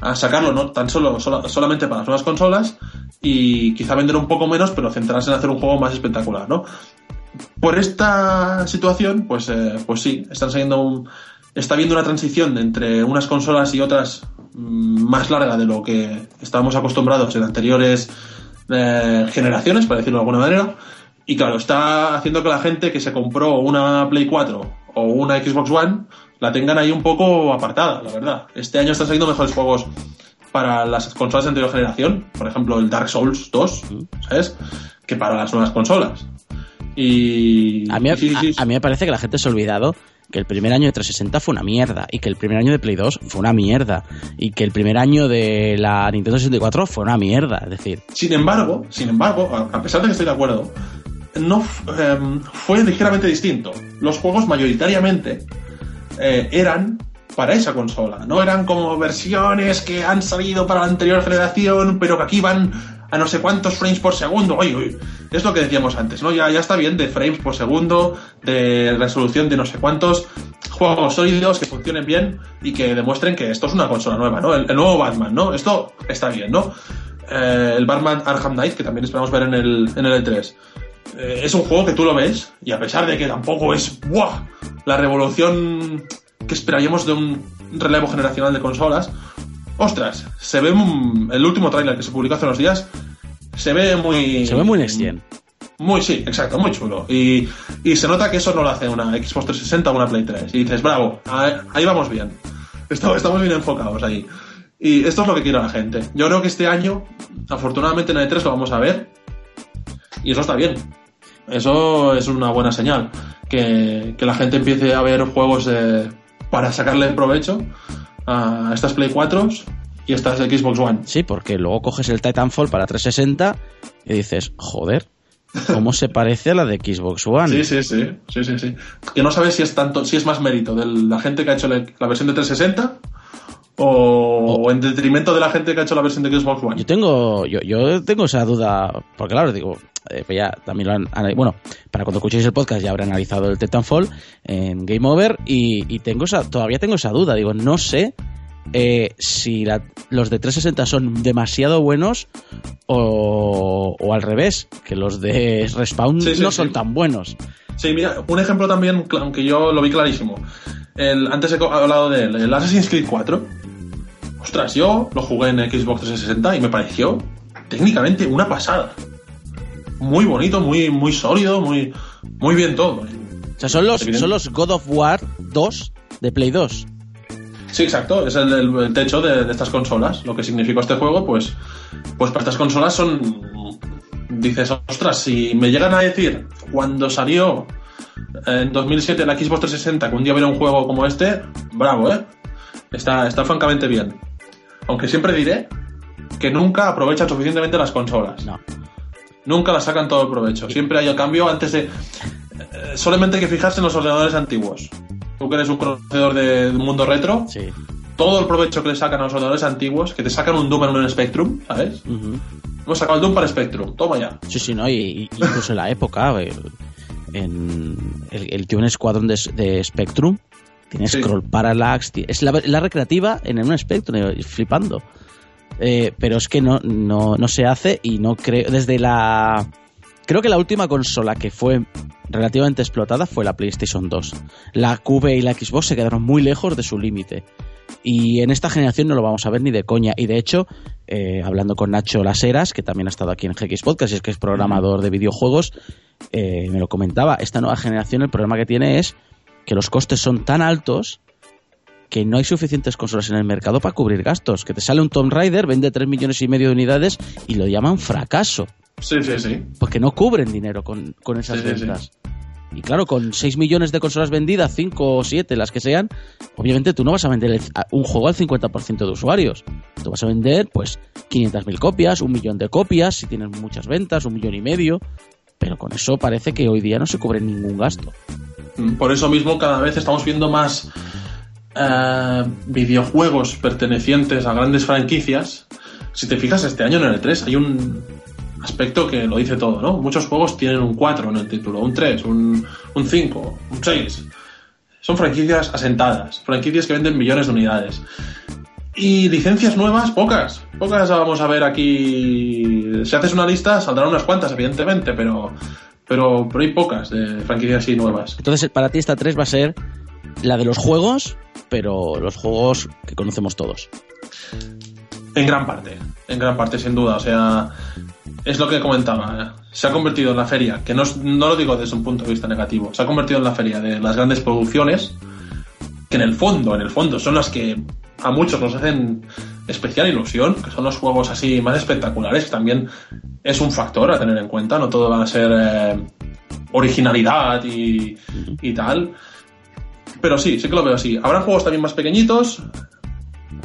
a sacarlo no tan solo, solamente para las nuevas consolas y quizá vender un poco menos, pero centrarse en hacer un juego más espectacular, ¿no? Por esta situación, pues, eh, pues sí, están saliendo está habiendo una transición entre unas consolas y otras mm, más larga de lo que estábamos acostumbrados en anteriores eh, generaciones, para decirlo de alguna manera. Y claro, está haciendo que la gente que se compró una Play 4 o una Xbox One la tengan ahí un poco apartada, la verdad. Este año están saliendo mejores juegos para las consolas de anterior generación, por ejemplo el Dark Souls 2, ¿sabes? Que para las nuevas consolas. Y. A mí, a, mí me parece que la gente se ha olvidado que el primer año de 360 fue una mierda y que el primer año de Play 2 fue una mierda y que el primer año de la Nintendo 64 fue una mierda, es decir. Sin embargo, sin embargo, a pesar de que estoy de acuerdo, no em, fue ligeramente distinto. Los juegos mayoritariamente eh, eran para esa consola. No eran como versiones que han salido para la anterior generación, pero que aquí van a no sé cuántos frames por segundo. Oye, es lo que decíamos antes, ¿no? Ya, ya está bien de frames por segundo, de resolución de no sé cuántos juegos sólidos que funcionen bien y que demuestren que esto es una consola nueva, ¿no? El, nuevo Batman, ¿no? Esto está bien, ¿no? Eh, el Batman Arkham Knight, que también esperamos ver en el, en el E3. Eh, es un juego que tú lo ves y a pesar de que tampoco es ¡buah! la revolución que esperaríamos de un relevo generacional de consolas, ostras, se ve el último tráiler que se publicó hace unos días, se ve muy... Se ve muy next Muy, sí, exacto, muy chulo. Y, y, se nota que eso no lo hace una Xbox 360 o una Play 3. Y dices, bravo, ahí vamos bien. Estamos bien enfocados ahí. Y esto es lo que quiere la gente. Yo creo que este año, afortunadamente en E3 lo vamos a ver. Y eso está bien. Eso es una buena señal. Que, la gente empiece a ver juegos para sacarle provecho a estas Play 4 y estas Xbox One. Sí, porque luego coges el Titanfall para 360 y dices, joder, cómo se parece a la de Xbox One. Sí, sí, sí, sí, sí, sí. Que no sabes si es tanto, si es más mérito de la gente que ha hecho la, la versión de 360 o, o, en detrimento de la gente que ha hecho la versión de Xbox One. Yo tengo, yo, yo tengo esa duda, porque claro, digo, eh, pues ya también lo han, bueno, para cuando escuchéis el podcast ya habré analizado el Titanfall en Game Over y, y tengo esa, todavía tengo esa duda, digo, no sé eh, si la, los de 360 son demasiado buenos o, o, al revés, que los de Respawn Sí, sí, no sí. son tan buenos. Sí, mira, un ejemplo también, aunque yo lo vi clarísimo. El, antes he hablado de él, el Assassin's Creed 4. Ostras, yo lo jugué en Xbox 360 y me pareció técnicamente una pasada. Muy bonito, muy, muy sólido, muy, muy bien todo. O sea, son los, son los God of War 2 de Play 2. Sí, exacto, es el, techo de, de estas consolas. Lo que significó este juego, pues, pues para estas consolas son. Dices, ostras, si me llegan a decir cuando salió eh, en 2007 la Xbox 360 que un día hubiera un juego como este, bravo, ¿eh? Está, está francamente bien. Aunque siempre diré que nunca aprovechan suficientemente las consolas. No. Nunca las sacan todo el provecho. Siempre hay el cambio antes de. eh, solamente hay que fijarse en los ordenadores antiguos. Tú que eres un conocedor de- del mundo retro, Sí. todo el provecho que le sacan a los ordenadores antiguos, que te sacan un Doom en un Spectrum, ¿sabes? Hemos sacado el Doom para Spectrum, toma ya. Sí, sí, ¿no? Y, y- incluso en la época, el, en el, el que un escuadrón de, de Spectrum tiene Sí. scroll parallax, es la, la recreativa en un Spectrum, eh, flipando. Eh, pero es que no, no, no se hace y no creo. Desde la. Creo que la última consola que fue relativamente explotada fue la PlayStation 2. La QV y la Xbox se quedaron muy lejos de su límite. Y en esta generación no lo vamos a ver ni de coña. Y de hecho, eh, hablando con Nacho Laseras, que también ha estado aquí en GX Podcast, y es que es programador de videojuegos, eh, me lo comentaba. Esta nueva generación, el problema que tiene es que los costes son tan altos que no hay suficientes consolas en el mercado para cubrir gastos. Que te sale un Tomb Raider, vende 3 millones y medio de unidades y lo llaman fracaso. Sí, sí, sí. Porque no cubren dinero con, con esas Sí, sí, sí. ventas. Y claro, con 6 millones de consolas vendidas, 5 o 7, las que sean, obviamente tú no vas a vender un juego al 50% de usuarios. Tú vas a vender, pues, 500.000 copias, un millón de copias, si tienes muchas ventas, un millón y medio. Pero con eso parece que hoy día no se cubre ningún gasto. Mm, Por eso mismo cada vez estamos viendo más eh, videojuegos pertenecientes a grandes franquicias. Si te fijas, este año en el 3 hay un aspecto que lo dice todo, ¿no? Muchos juegos tienen un 4 en el título, un 3, un, un 5, un 6. Son franquicias asentadas, franquicias que venden millones de unidades. Y licencias nuevas, pocas. Pocas vamos a ver aquí. Si haces una lista, saldrán unas cuantas, evidentemente, pero, pero, pero hay pocas de franquicias así nuevas. Entonces, para ti esta 3 va a ser la de los juegos, pero los juegos que conocemos todos. En gran parte, en gran parte, sin duda. O sea, es lo que comentaba. ¿eh? Se ha convertido en la feria, que no, no lo digo desde un punto de vista negativo, se ha convertido en la feria de las grandes producciones, que en el fondo, en el fondo, son las que a muchos nos hacen especial ilusión, que son los juegos así más espectaculares, que también es un factor a tener en cuenta, no todo va a ser eh, originalidad y, y tal. Pero sí, sí que lo veo así. Habrá juegos también más pequeñitos,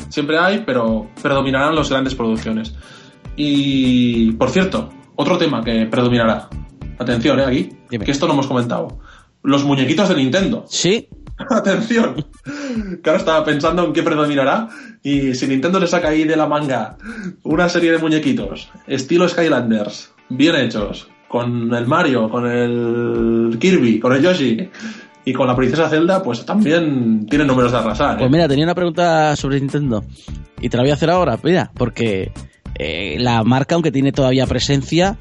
siempre hay, pero predominarán las grandes producciones. Y, por cierto, otro tema que predominará. Atención, ¿eh? Aquí, Dime. que esto no hemos comentado. Los muñequitos de Nintendo. Sí, [laughs] Atención. Ahora estaba pensando en qué predominará. Y si Nintendo le saca ahí de la manga una serie de muñequitos, estilo Skylanders, bien hechos, con el Mario, con el Kirby, con el Yoshi y con la princesa Zelda, pues también tienen números de arrasar. ¿eh? Pues mira, tenía una pregunta sobre Nintendo y te la voy a hacer ahora, mira, porque eh, la marca, aunque tiene todavía presencia,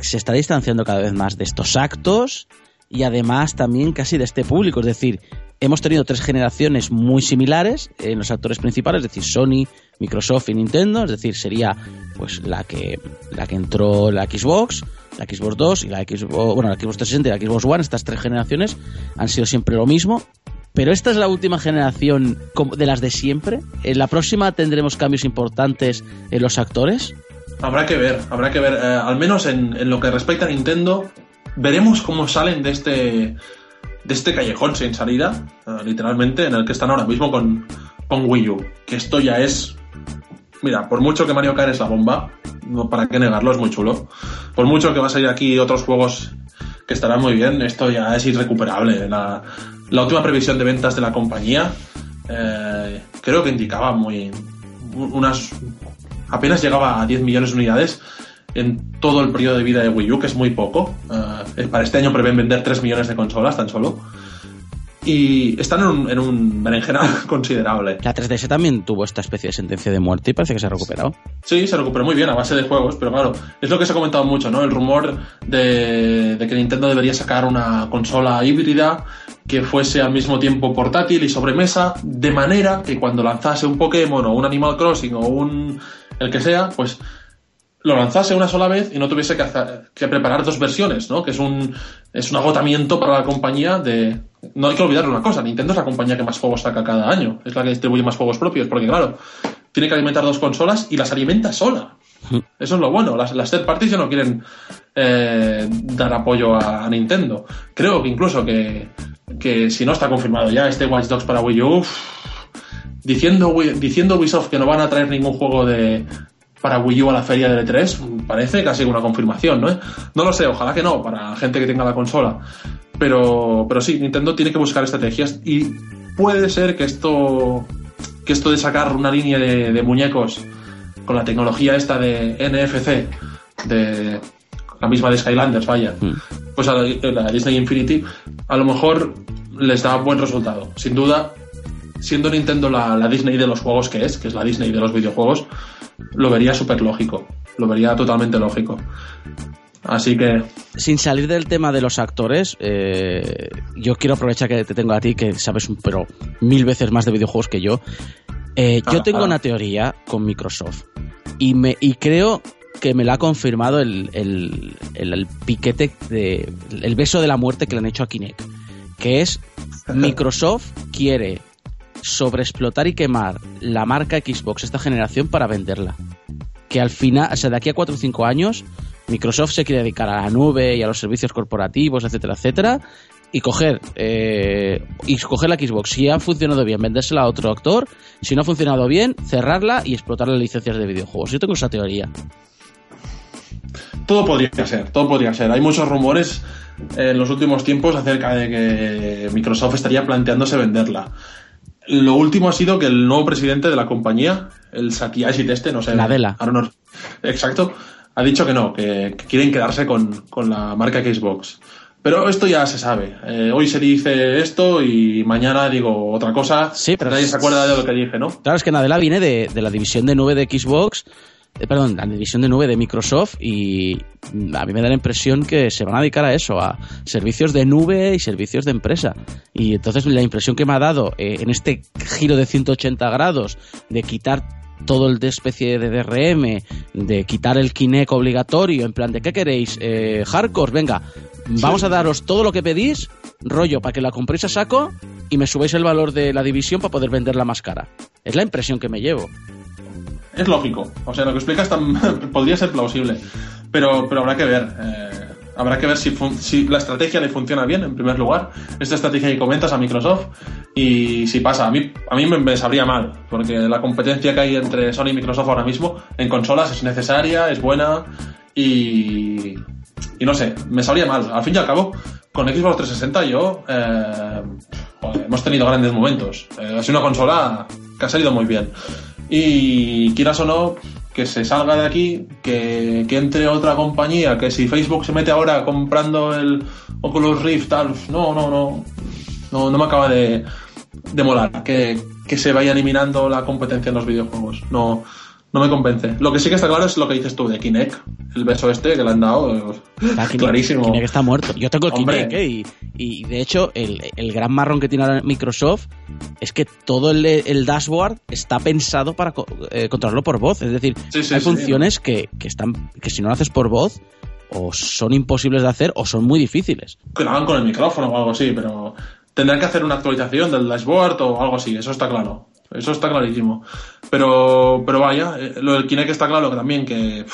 se está distanciando cada vez más de estos actos y además también casi de este público. Es decir, hemos tenido tres generaciones muy similares en los actores principales, es decir, Sony, Microsoft y Nintendo. Es decir, sería pues la que la que entró la Xbox, la Xbox 2 y la Xbox, bueno, la Xbox 360 y la Xbox One. Estas tres generaciones han sido siempre lo mismo. Pero esta es la última generación de las de siempre. En la próxima tendremos cambios importantes en los actores. Habrá que ver, habrá que ver. eh, al menos en, en lo que respecta a Nintendo, veremos cómo salen de este de este callejón sin salida, eh, literalmente, en el que están ahora mismo con, con Wii U. Que esto ya es. Mira, por mucho que Mario Kart es la bomba, no, para qué negarlo, es muy chulo. Por mucho que va a salir aquí otros juegos que estarán muy bien, esto ya es irrecuperable. La, la última previsión de ventas de la compañía eh, creo que indicaba muy unas apenas llegaba a 10 millones de unidades en todo el periodo de vida de Wii U, que es muy poco. Eh, para este año prevén vender 3 millones de consolas tan solo y están en un, en un berenjenal [laughs] considerable. La 3DS también tuvo esta especie de sentencia de muerte y parece que se ha recuperado. Sí, se recuperó muy bien a base de juegos, pero claro, es lo que se ha comentado mucho, ¿no? El rumor de, de que Nintendo debería sacar una consola híbrida que fuese al mismo tiempo portátil y sobremesa, de manera que cuando lanzase un Pokémon o un Animal Crossing o un el que sea, pues lo lanzase una sola vez y no tuviese que, hacer, que preparar dos versiones, ¿no? Que es un, es un agotamiento para la compañía de... No hay que olvidar una cosa, Nintendo es la compañía que más juegos saca cada año, es la que distribuye más juegos propios, porque claro, tiene que alimentar dos consolas y las alimenta sola. Eso es lo bueno, las, las third parties ya no quieren eh, dar apoyo a, a, Nintendo. Creo que incluso que, que si no está confirmado ya este Watch Dogs para Wii U, diciendo, diciendo Ubisoft que no van a traer ningún juego de, para Wii U a la feria del E3 parece casi una confirmación, ¿no? No lo sé, ojalá que no, para gente que tenga la consola. Pero, pero sí, Nintendo tiene que buscar estrategias y puede ser que esto, que esto de sacar una línea de, de muñecos con la tecnología esta de NFC, de la misma de Skylanders, vaya, pues a la, la Disney Infinity, a lo mejor les da buen resultado. Sin duda, siendo Nintendo la, la, Disney de los juegos que es, que es la Disney de los videojuegos, lo vería súper lógico. Lo vería totalmente lógico. Así que. Sin salir del tema de los actores, eh, yo quiero aprovechar que te tengo a ti, que sabes, pero mil veces más de videojuegos que yo. Eh, yo tengo una teoría con Microsoft y, me, y creo que me la ha confirmado el, el, el, el piquete, de, el beso de la muerte que le han hecho a Kinect. Que es [laughs] Microsoft quiere sobreexplotar y quemar la marca Xbox esta generación para venderla. Que al final, o sea, de aquí a 4 o 5 años, Microsoft se quiere dedicar a la nube y a los servicios corporativos, etcétera, etcétera, y coger, eh, y coger la Xbox. Si ha funcionado bien, vendérsela a otro actor. Si no ha funcionado bien, cerrarla y explotar las licencias de videojuegos. Yo tengo esa teoría. Todo podría ser, todo podría ser. Hay muchos rumores en los últimos tiempos acerca de que Microsoft estaría planteándose venderla. Lo último ha sido que el nuevo presidente de la compañía, el Satyashi este, no sé. Nadella. Exacto. Ha dicho que no, que, que quieren quedarse con, con, la marca Xbox. Pero esto ya se sabe. Eh, hoy se dice esto y mañana digo otra cosa. Sí, pero nadie se acuerda de lo que dije, ¿no? Claro, es que Nadella viene de, de la división de nube de Xbox eh, perdón, la división de nube de Microsoft y a mí me da la impresión que se van a dedicar a eso, a servicios de nube y servicios de empresa. Y entonces la impresión que me ha dado eh, en este giro de 180 grados de quitar todo el de especie de DRM, de quitar el Kinect obligatorio, en plan de ¿qué queréis? Eh, hardcore, venga, vamos a daros todo lo que pedís, rollo, para que la compréis a saco y me subáis el valor de la división para poder venderla más cara. Es la impresión que me llevo es lógico. O sea, lo que explicas [laughs] podría ser plausible. Pero, pero habrá que ver. Eh, habrá que ver si, si, la estrategia le funciona bien, en primer lugar. Esta estrategia que comentas a Microsoft. Y si pasa, a mí, a mí me, sabría mal. Porque la competencia que hay entre Sony y Microsoft ahora mismo en consolas es necesaria, es buena. Y. No sé, me sabría mal. Al fin y al cabo, con Xbox 360 yo. Eh, hemos tenido grandes momentos. Eh, ha sido una consola que ha salido muy bien y quieras o no, que se salga de aquí, que, entre otra compañía, que si Facebook se mete ahora comprando el Oculus Rift, tal, no, no, no, no, no me acaba de, de molar que, que se vaya eliminando la competencia en los videojuegos. No, no me convence. Lo que sí que está claro es lo que dices tú de Kinect, el beso este que le han dado, ah, clarísimo. Kinect está muerto. Yo tengo el Kinect, ¿eh? y, y, de hecho el, el, gran marrón que tiene ahora Microsoft es que todo el, el dashboard está pensado para eh, controlarlo por voz. Es decir, sí, sí, hay sí, funciones que, que, están que si no lo haces por voz o son imposibles de hacer o son muy difíciles. Que lo hagan con el micrófono o algo así, pero tendrán que hacer una actualización del dashboard o algo así, eso está claro. Eso está clarísimo. Pero, pero vaya, eh, lo del Kinect está claro que también que.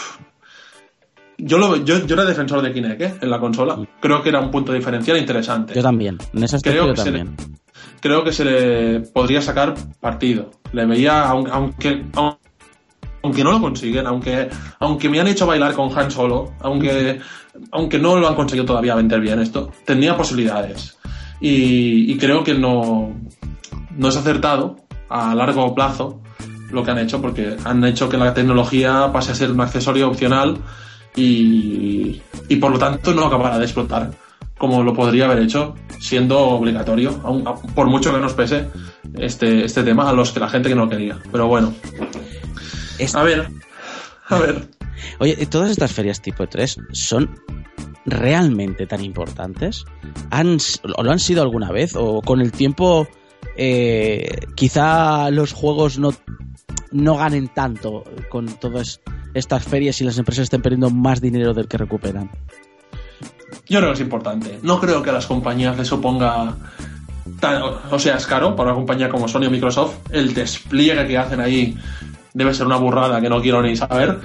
Yo, lo, yo, yo era defensor de Kinect ¿eh? en la consola. Creo que era un punto diferencial interesante. Yo también. En ese aspecto creo yo también. Le, creo que se le podría sacar partido. Le veía, aunque, aunque aunque no lo consiguen, aunque, aunque me han hecho bailar con Han Solo, aunque, aunque no lo han conseguido todavía vender bien esto, tendría posibilidades. Y, creo que no, no es acertado a largo plazo lo que han hecho, porque han hecho que la tecnología pase a ser un accesorio opcional y, y por lo tanto no acabará de explotar como lo podría haber hecho siendo obligatorio, por mucho que nos pese este, este tema a los que la gente que no quería. Pero bueno. A ver, a ver. Oye, ¿todas estas ferias tipo 3 son realmente tan importantes? ¿Han, ¿O lo han sido alguna vez? ¿O con el tiempo eh, quizá los juegos no, no ganen tanto con todas estas ferias y las empresas estén perdiendo más dinero del que recuperan? Yo creo que es importante. No creo que a las compañías les suponga. o sea, es caro para una compañía como Sony o Microsoft. El despliegue que hacen ahí debe ser una burrada que no quiero ni saber.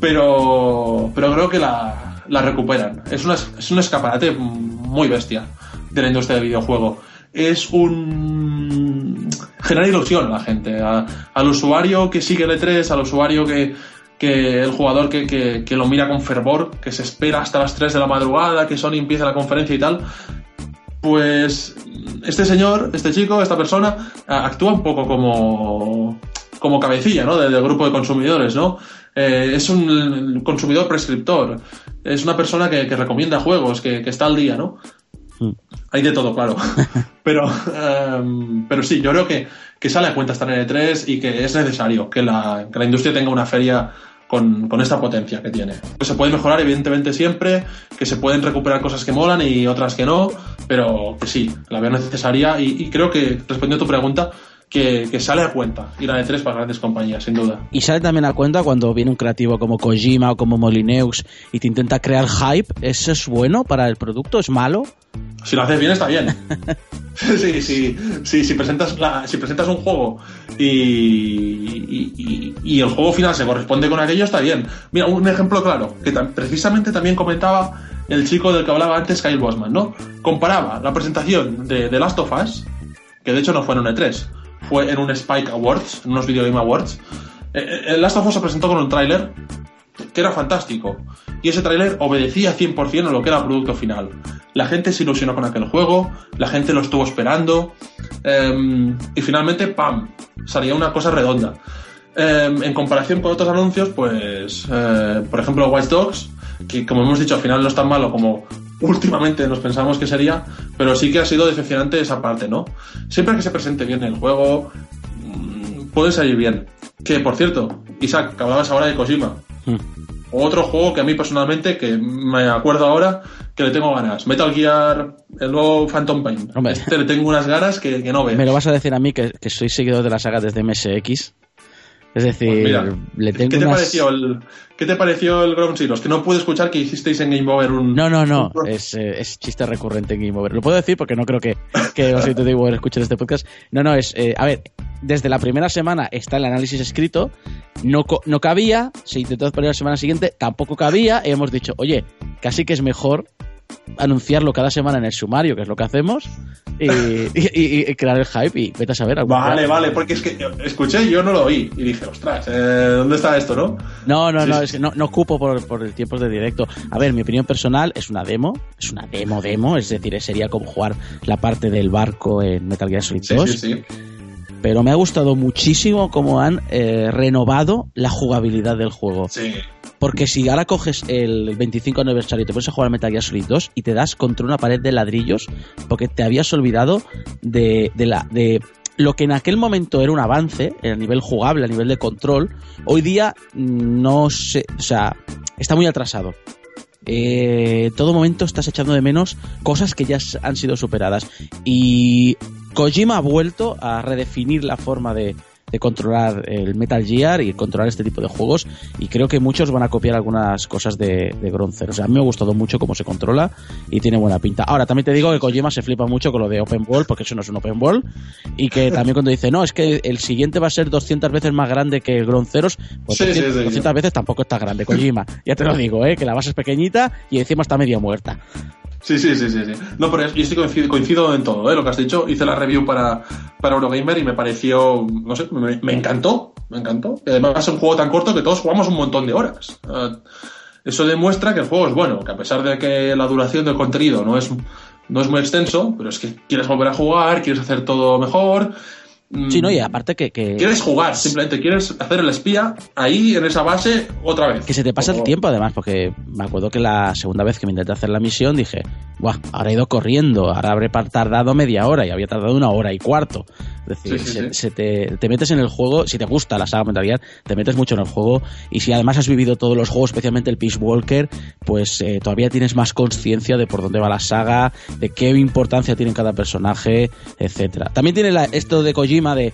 Pero, pero creo que la, la recuperan. Es, una, es un escaparate muy bestia de la industria del videojuego. Es un. genera ilusión a la gente. al usuario que sigue el E3, al usuario que, que el jugador que, que, lo mira con fervor, que se espera hasta las 3 de la madrugada, que Sony empiece la conferencia y tal, pues este señor, este chico, esta persona, actúa un poco como, como cabecilla ¿no? del, grupo de consumidores, ¿no? Eh, es un consumidor prescriptor, es una persona que, recomienda juegos, que, está al día, ¿no? Mm. Hay de todo, claro. [laughs] pero, em, pero sí, yo creo que, que sale a cuenta estar en E3 y que es necesario que la, que la industria tenga una feria con, esta potencia que tiene. Que se puede mejorar, evidentemente, siempre, que se pueden recuperar cosas que molan y otras que no, pero que sí, la veo necesaria y, creo que, respondiendo a tu pregunta, que, sale a cuenta ir a E3 para grandes compañías, sin duda. Y sale también a cuenta cuando viene un creativo como Kojima o como Molineux y te intenta crear hype. ¿Eso es bueno para el producto? ¿Es malo? Si lo haces bien, está bien. [laughs] sí, sí, sí, si presentas, si presentas un juego y, y, el juego final se corresponde con aquello, está bien. Mira, un ejemplo claro, que precisamente también comentaba el chico del que hablaba antes, Kyle Bosman, ¿no? Comparaba la presentación de The Last of Us, que de hecho no fue en un E3, fue en un Spike Awards, en unos Video Game Awards. Eh, eh, el Last of Us se presentó con un tráiler que era fantástico. Y ese tráiler obedecía 100% a lo que era el producto final. La gente se ilusionó con aquel juego, la gente lo estuvo esperando, em, y finalmente, ¡pam!, salía una cosa redonda. Em, en comparación con otros anuncios, pues, eh, por ejemplo, Watch Dogs, que como hemos dicho, al final no es tan malo como últimamente nos pensamos que sería, pero sí que ha sido decepcionante esa parte, ¿no? Siempre que se presente bien el juego, mm, puede salir bien. Que, por cierto, Isaac, que hablabas ahora de Kojima. Hmm. Otro juego que a mí personalmente, que me acuerdo ahora, que le tengo ganas. Metal Gear, el nuevo Phantom Pain. Este le tengo unas ganas que, no ves. Me lo vas a decir a mí, que, soy seguidor de la saga desde MSX. Es decir, pues le tengo ¿qué te, pareció el, ¿Qué te pareció el Ground Zeroes? Que no pude escuchar que hicisteis en Game Over un... No, no, no, es, eh, es, chiste recurrente en Game Over. Lo puedo decir porque no creo que, que los de Game Over escuchen este podcast. No, no, es... Eh, a ver, desde la primera semana está el análisis escrito, no, no cabía, se intentó poner la semana siguiente, tampoco cabía, y hemos dicho, oye, casi que es mejor anunciarlo cada semana en el sumario, que es lo que hacemos, y, crear el hype y vete a saber. Vale, vale, porque es que escuché y yo no lo oí y dije, ostras, eh, ¿dónde está esto, no? No, no, no, es que no, no ocupo por, por el tiempo de directo. A ver, mi opinión personal es una demo, es una demo, demo, es decir, sería como jugar la parte del barco en Metal Gear Solid 2. Sí, sí, sí pero me ha gustado muchísimo cómo han eh, renovado la jugabilidad del juego. Sí. Porque si ahora coges el 25 aniversario y te pones a jugar Metal Gear Solid 2 y te das contra una pared de ladrillos porque te habías olvidado de, la, de lo que en aquel momento era un avance a nivel jugable, a nivel de control, hoy día no se, o sea, está muy atrasado. Eh, todo momento estás echando de menos cosas que ya han sido superadas. Y Kojima ha vuelto a redefinir la forma de, de controlar el Metal Gear y controlar este tipo de juegos y creo que muchos van a copiar algunas cosas de, de O sea, a mí me ha gustado mucho cómo se controla y tiene buena pinta. Ahora, también te digo que Kojima se flipa mucho con lo de Open Ball porque eso no es un Open Ball y que también cuando dice, no, es que el siguiente va a ser 200 veces más grande que el pues 200, veces tampoco está grande Kojima. Ya te lo digo, ¿eh? que la base es pequeñita y encima está medio muerta. Sí, sí, sí, sí, sí. No, pero yo sí coincido, coincido en todo, ¿eh? Lo que has dicho. Hice la review para, para Eurogamer y me pareció, no sé, me, encantó. me encantó. Además es un juego tan corto que todos jugamos un montón de horas. Uh, eso demuestra que el juego es bueno, que a pesar de que la duración del contenido no es, no es muy extenso, pero es que quieres volver a jugar, quieres hacer todo mejor, Sí, no, y aparte que, Quieres jugar, simplemente quieres hacer el espía ahí en esa base otra vez. Que se te pasa el tiempo además, porque me acuerdo que la segunda vez que me intenté hacer la misión dije, Buah, ahora he ido corriendo, ahora habré tardado media hora y había tardado una hora y cuarto. Es decir, se, te, te, metes en el juego, si te gusta la saga Metal Gear, te metes mucho en el juego y si además has vivido todos los juegos, especialmente el Peace Walker, pues eh, todavía tienes más conciencia de por dónde va la saga, de qué importancia tiene cada personaje, etcétera. También tiene la, esto de Kojima de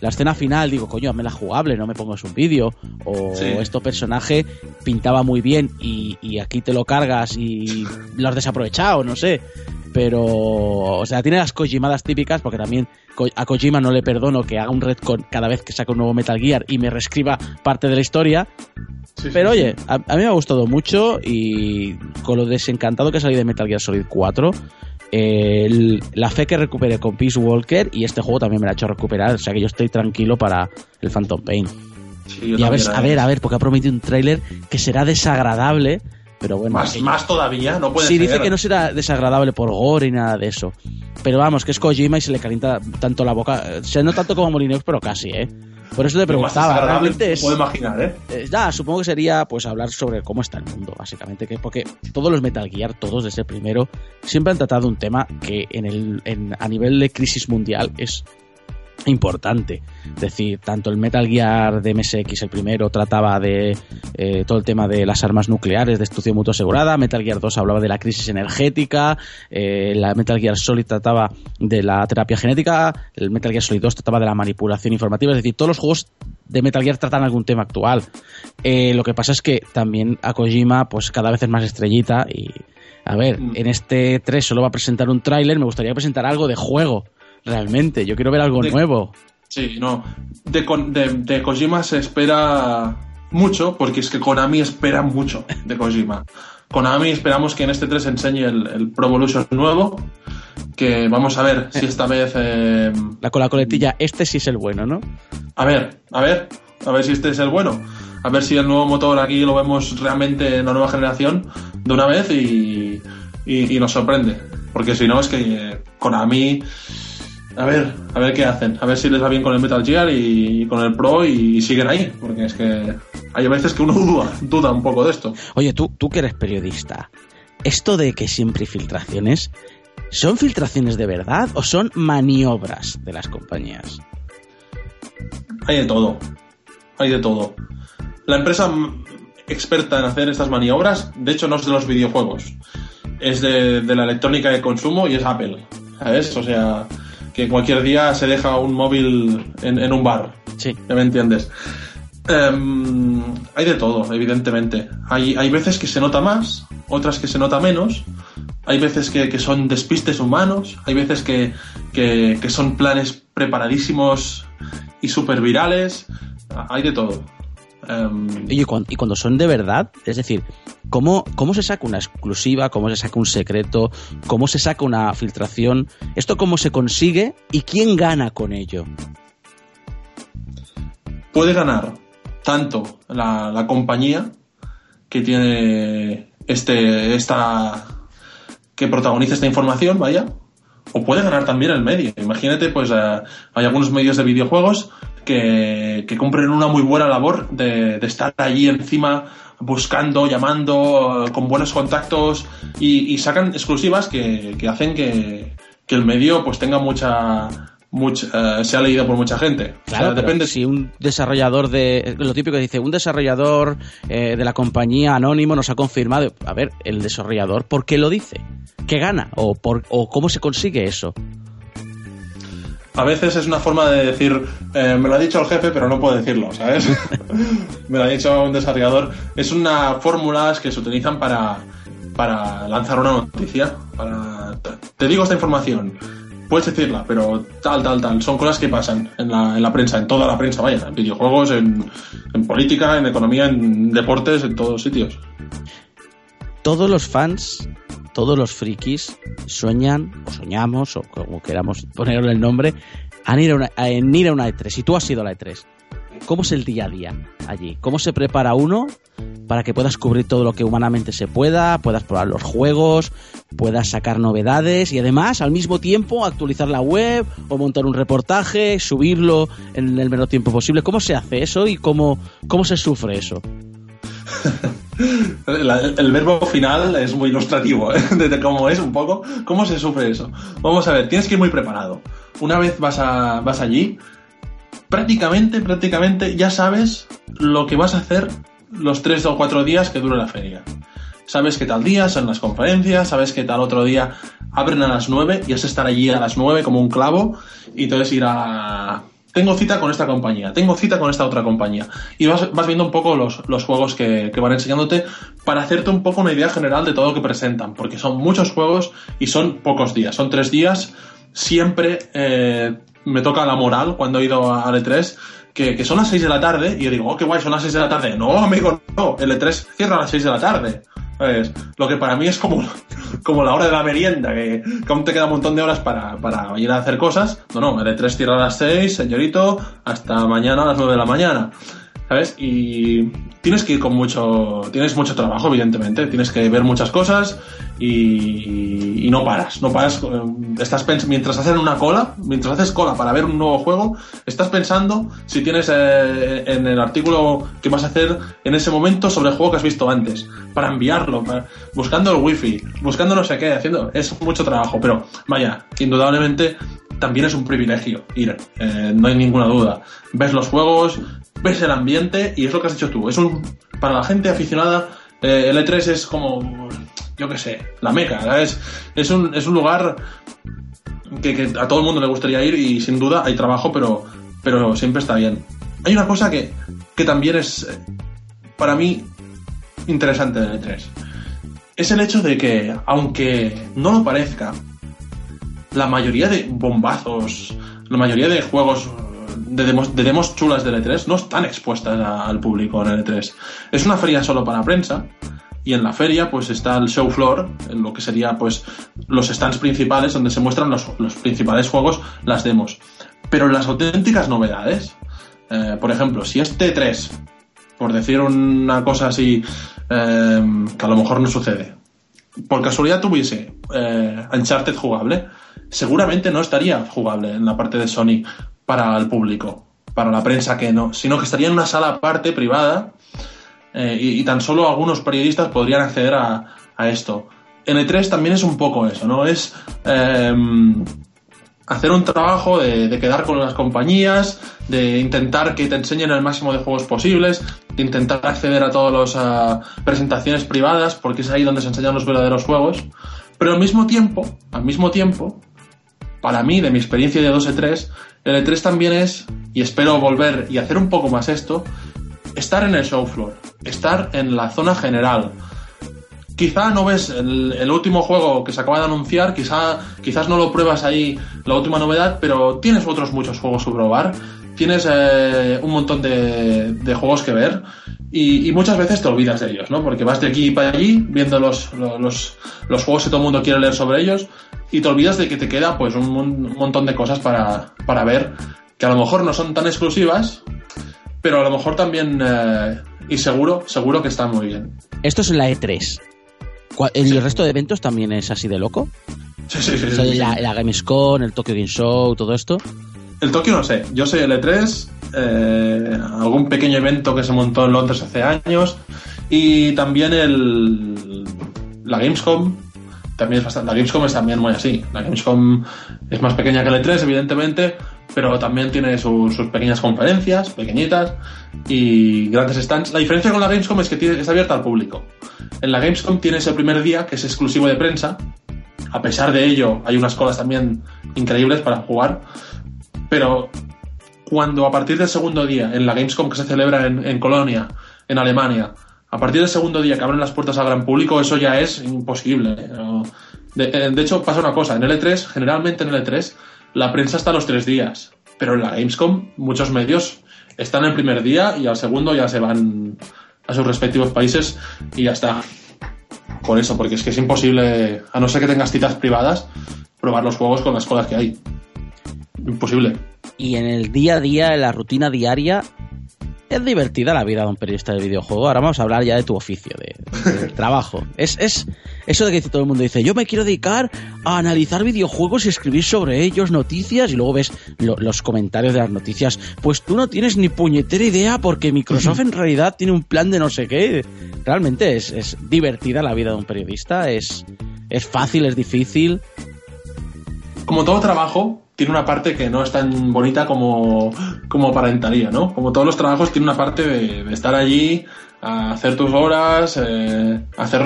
la escena final, digo, coño, hazme la jugable, no me pongas un vídeo. O este personaje pintaba muy bien y, aquí te lo cargas y lo has desaprovechado, no sé. Pero, o sea, tiene las Kojimadas típicas, porque también a Kojima no le perdono que haga un retcon cada vez que saca un nuevo Metal Gear y me reescriba parte de la historia. Pero oye, a, a, mí me ha gustado mucho y con lo desencantado que salí de Metal Gear Solid 4, la fe que recuperé con Peace Walker y este juego también me la ha hecho recuperar, o sea que yo estoy tranquilo para el Phantom Pain. y a ver, a ver, a ver, porque ha prometido un tráiler que será desagradable, pero bueno. Más, más todavía, no puede Sí, dice que no será desagradable por gore y nada de eso. Pero vamos, que es Kojima y se le calienta tanto la boca, o sea, no tanto como Molineux, pero casi, ¿eh? Por eso te preguntaba, realmente es. Puedo imaginar, ¿eh? ¿eh? Ya, supongo que sería pues hablar sobre cómo está el mundo, básicamente, que porque todos los Metal Gear, todos desde el primero, siempre han tratado un tema que en el, en, a nivel de crisis mundial es importante. Es decir, tanto el Metal Gear de MSX, el primero, trataba de eh, todo el tema de las armas nucleares, destrucción mutua asegurada. Metal Gear 2 hablaba de la crisis energética. Eh, la Metal Gear Solid trataba de la terapia genética. El Metal Gear Solid 2 trataba de la manipulación informativa. Es decir, todos los juegos de Metal Gear tratan algún tema actual. Eh, lo que pasa es que también a Kojima, pues cada vez es más estrellita y. A ver, mm. en este 3 solo va a presentar un tráiler, me gustaría presentar algo de juego realmente. Yo quiero ver algo nuevo. Sí, no. De, de, Kojima se espera mucho, porque es que Konami espera mucho de Kojima. Konami esperamos que en este 3 enseñe el, el Pro Evolution nuevo. Que vamos a ver si esta vez. Eh, la con la coletilla, este sí es el bueno, ¿no? A ver, a ver, a ver si este es el bueno. A ver si el nuevo motor aquí lo vemos realmente en la nueva generación de una vez y, y, nos sorprende. Porque si no, es que Konami a ver, a ver qué hacen. A ver si les va bien con el Metal Gear y, con el Pro y, siguen ahí. Porque es que hay veces que uno [laughs] duda, duda un poco de esto. Oye, tú, tú que eres periodista, esto de que siempre hay filtraciones, ¿son filtraciones de verdad o son maniobras de las compañías? Hay de todo. Hay de todo. La empresa experta en hacer estas maniobras, de hecho, no es de los videojuegos. Es de, de la electrónica de consumo y es Apple. ¿Sabes? O sea, que cualquier día se deja un móvil en, un bar. Sí. ¿Ya me entiendes? Em, hay de todo, evidentemente. Hay, hay veces que se nota más, otras que se nota menos. Hay veces que, son despistes humanos, hay veces que, que, que son planes preparadísimos y súper virales. Hay de todo. Em, y, cuando, son de verdad, es decir, ¿cómo, ¿cómo se saca una exclusiva? ¿Cómo se saca un secreto? ¿Cómo se saca una filtración? ¿Esto cómo se consigue? ¿Y quién gana con ello? Puede ganar tanto la, compañía que tiene este, esta, que protagoniza esta información, vaya, o puede ganar también el medio. Imagínate, pues eh, hay algunos medios de videojuegos que, que cumplen una muy buena labor de, estar allí encima buscando, llamando, con buenos contactos y, sacan exclusivas que, hacen que, el medio pues tenga mucha Mucha, eh, se ha leído por mucha gente. Claro, depende. Si un desarrollador de. Lo típico que dice, un desarrollador eh, de la compañía anónimo nos ha confirmado. A ver, el desarrollador, ¿por qué lo dice? ¿Qué gana? ¿O, por, o cómo se consigue eso? A veces es una forma de decir, eh, me lo ha dicho el jefe, pero no puedo decirlo, ¿sabes? [laughs] me lo ha dicho un desarrollador. Es una fórmula que se utilizan para, para lanzar una noticia. Para, te digo esta información, puedes decirla, pero tal, tal, tal. Son cosas que pasan en la, en la prensa, en toda la prensa, vaya, en videojuegos, en, en política, en economía, en deportes, en todos sitios. Todos los fans todos los frikis sueñan, o soñamos, o como queramos ponerle el nombre, en ir a una, en ir a una E3. Y tú has ido a la E3. ¿cómo es el día a día allí? ¿Cómo se prepara uno para que puedas cubrir todo lo que humanamente se pueda, puedas probar los juegos, puedas sacar novedades y además al mismo tiempo actualizar la web o montar un reportaje, subirlo en el menor tiempo posible? ¿Cómo se hace eso y cómo, cómo se sufre eso? [laughs] [laughs] el, verbo final es muy ilustrativo ¿eh? [laughs] de cómo es un poco, cómo se sufre eso. Vamos a ver, tienes que ir muy preparado. Una vez vas, a, vas allí, prácticamente, prácticamente ya sabes lo que vas a hacer los tres o cuatro días que dura la feria. Sabes que tal día son las conferencias, sabes que tal otro día abren a las nueve y es estar allí a las nueve como un clavo y entonces ir a tengo cita con esta compañía, tengo cita con esta otra compañía. Y vas, viendo un poco los, juegos que, van enseñándote para hacerte un poco una idea general de todo lo que presentan, porque son muchos juegos y son pocos días, son tres días. Siempre eh, me toca la moral cuando he ido a E3, que, son las 6 de la tarde, y yo digo, oh, qué guay, son las 6 de la tarde. No, amigo, no, el E3 cierra a las 6 de la tarde. Lo que para mí es como, como la hora de la merienda, que, aún te queda un montón de horas para, para ir a hacer cosas. No, no, el E3 cierra a las 6, señorito, hasta mañana a las 9 de la mañana. ¿Sabes? Y tienes que ir con mucho. Tienes mucho trabajo, evidentemente. Tienes que ver muchas cosas y, no paras. No paras. Eh, estás mientras haces una cola, mientras haces cola para ver un nuevo juego, estás pensando si tienes eh, en el artículo que vas a hacer en ese momento sobre el juego que has visto antes, para enviarlo, buscando el wifi, buscando no sé qué, haciendo. Es mucho trabajo, pero vaya, indudablemente también es un privilegio ir, eh, no hay ninguna duda. Ves los juegos, ves el ambiente y es lo que has hecho tú. Es un, para la gente aficionada, eh, el E3 es como, yo qué sé, la meca. Es, es, un, es un lugar que, a todo el mundo le gustaría ir y sin duda hay trabajo, pero, pero siempre está bien. Hay una cosa que, que también es, eh, para mí, interesante del E3. Es el hecho de que, aunque no lo parezca, la mayoría de bombazos, la mayoría de juegos de demos, chulas del E3 no están expuestas al público en el E3. Es una feria solo para prensa y en la feria pues está el show floor, lo que sería pues los stands principales donde se muestran los, principales juegos, las demos. Pero las auténticas novedades, eh, por ejemplo, si este 3, por decir una cosa así eh, que a lo mejor no sucede, por casualidad tuviese eh, Uncharted jugable, seguramente no estaría jugable en la parte de Sony para el público, para la prensa que no, sino que estaría en una sala aparte, privada, eh, y, tan solo algunos periodistas podrían acceder a, esto. En E3 también es un poco eso, ¿no? Es em, hacer un trabajo de, quedar con las compañías, de intentar que te enseñen el máximo de juegos posibles, de intentar acceder a todas las presentaciones privadas, porque es ahí donde se enseñan los verdaderos juegos. Pero al mismo tiempo, al mismo tiempo, para mí, de mi experiencia de 2E3, el E3 también es, y espero volver y hacer un poco más esto, estar en el show floor, estar en la zona general. Quizá no ves el, último juego que se acaba de anunciar, quizá, quizás no lo pruebas ahí la última novedad, pero tienes otros muchos juegos que probar, tienes eh, un montón de, juegos que ver y, muchas veces te olvidas de ellos, ¿no? Porque vas de aquí para allí viendo los, los, los juegos que todo el mundo quiere leer sobre ellos y te olvidas de que te queda pues un, montón de cosas para, ver que a lo mejor no son tan exclusivas, pero a lo mejor también, eh, y seguro, seguro que están muy bien. Esto es la E3. ¿El resto de eventos también es así de loco? Sí, sí, sí. la, la, Gamescom, el Tokyo Game Show, todo esto. El Tokyo no sé. Yo sé el E3, eh, algún pequeño evento que se montó en Londres hace años, y también el la Gamescom, también es bastante. La Gamescom es también muy así. La Gamescom es más pequeña que la E3, evidentemente, pero también tiene sus, pequeñas conferencias, pequeñitas y grandes stands. La diferencia con la Gamescom es que tiene, está abierta al público. En la Gamescom tienes el primer día, que es exclusivo de prensa. A pesar de ello, hay unas colas también increíbles para jugar. Pero cuando a partir del segundo día, en la Gamescom que se celebra en, Colonia, en Alemania, a partir del segundo día que abren las puertas al gran público, eso ya es imposible. Eh, de, hecho, pasa una cosa, en L3, generalmente en L3, la prensa está los tres días, pero en la Gamescom muchos medios están el primer día y al segundo ya se van a sus respectivos países y ya está. Por eso, porque es que es imposible, a no ser que tengas citas privadas, probar los juegos con las cosas que hay. Imposible. Y en el día a día, en la rutina diaria, es divertida la vida de un periodista de videojuego. Ahora vamos a hablar ya de tu oficio, de, [laughs] trabajo. Es, es eso de que todo el mundo dice, yo me quiero dedicar a analizar videojuegos y escribir sobre ellos noticias y luego ves lo, los comentarios de las noticias. Pues tú no tienes ni puñetera idea porque Microsoft en [laughs] realidad tiene un plan de no sé qué. Realmente es, es divertida la vida de un periodista, es, es fácil, es difícil. Como todo trabajo, tiene una parte que no es tan bonita como, como aparentaría, ¿no? Como todos los trabajos, tiene una parte de, de estar allí, a hacer tus horas, eh, hacer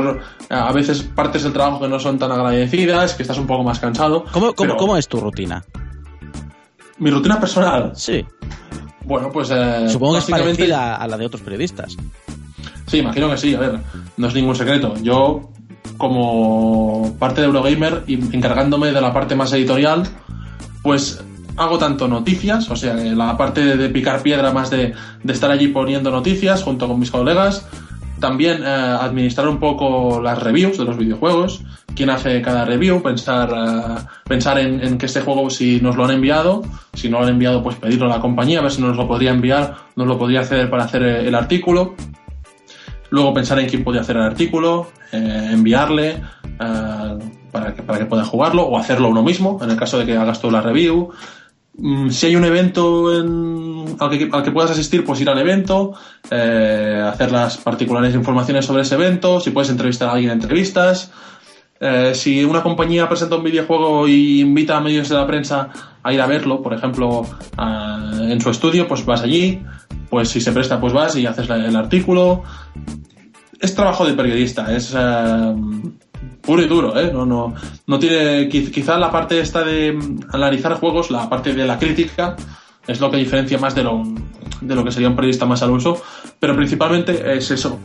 a veces partes del trabajo que no son tan agradecidas, que estás un poco más cansado. ¿Cómo, cómo, pero cómo es tu rutina? Mi rutina personal, Sí, bueno, pues. eh, supongo que es parecida a la de otros periodistas. Sí, imagino que sí, a ver, no es ningún secreto. Yo, como parte de Eurogamer y encargándome de la parte más editorial, pues hago tanto noticias, o sea, la parte de, picar piedra más de, de estar allí poniendo noticias junto con mis colegas, también eh, administrar un poco las reviews de los videojuegos, quién hace cada review, pensar, eh, pensar en, en que este juego si nos lo han enviado, si no lo han enviado pues pedirlo a la compañía, a ver si nos lo podría enviar, nos lo podría hacer para hacer eh, el artículo, luego pensar en quién podía hacer el artículo, enviarle eh, para, que, para que pueda jugarlo o hacerlo uno mismo, en el caso de que hagas tú la review. Mm, si hay un evento en- al, que, al que puedas asistir, pues ir al evento, eh, hacer las particulares informaciones sobre ese evento, si puedes entrevistar a alguien, entrevistas. Eh, si una compañía presenta un videojuego y invita a medios de la prensa a ir a verlo, por ejemplo, en su estudio, pues vas allí, pues si se presta, pues vas y haces el artículo. Es trabajo de periodista, es puro y duro, ¿eh? No, no, no tiene, quiz- quizá la parte esta de analizar juegos, la parte de la crítica, es lo que diferencia más de lo, de lo que sería un periodista más al uso, pero principalmente es eso,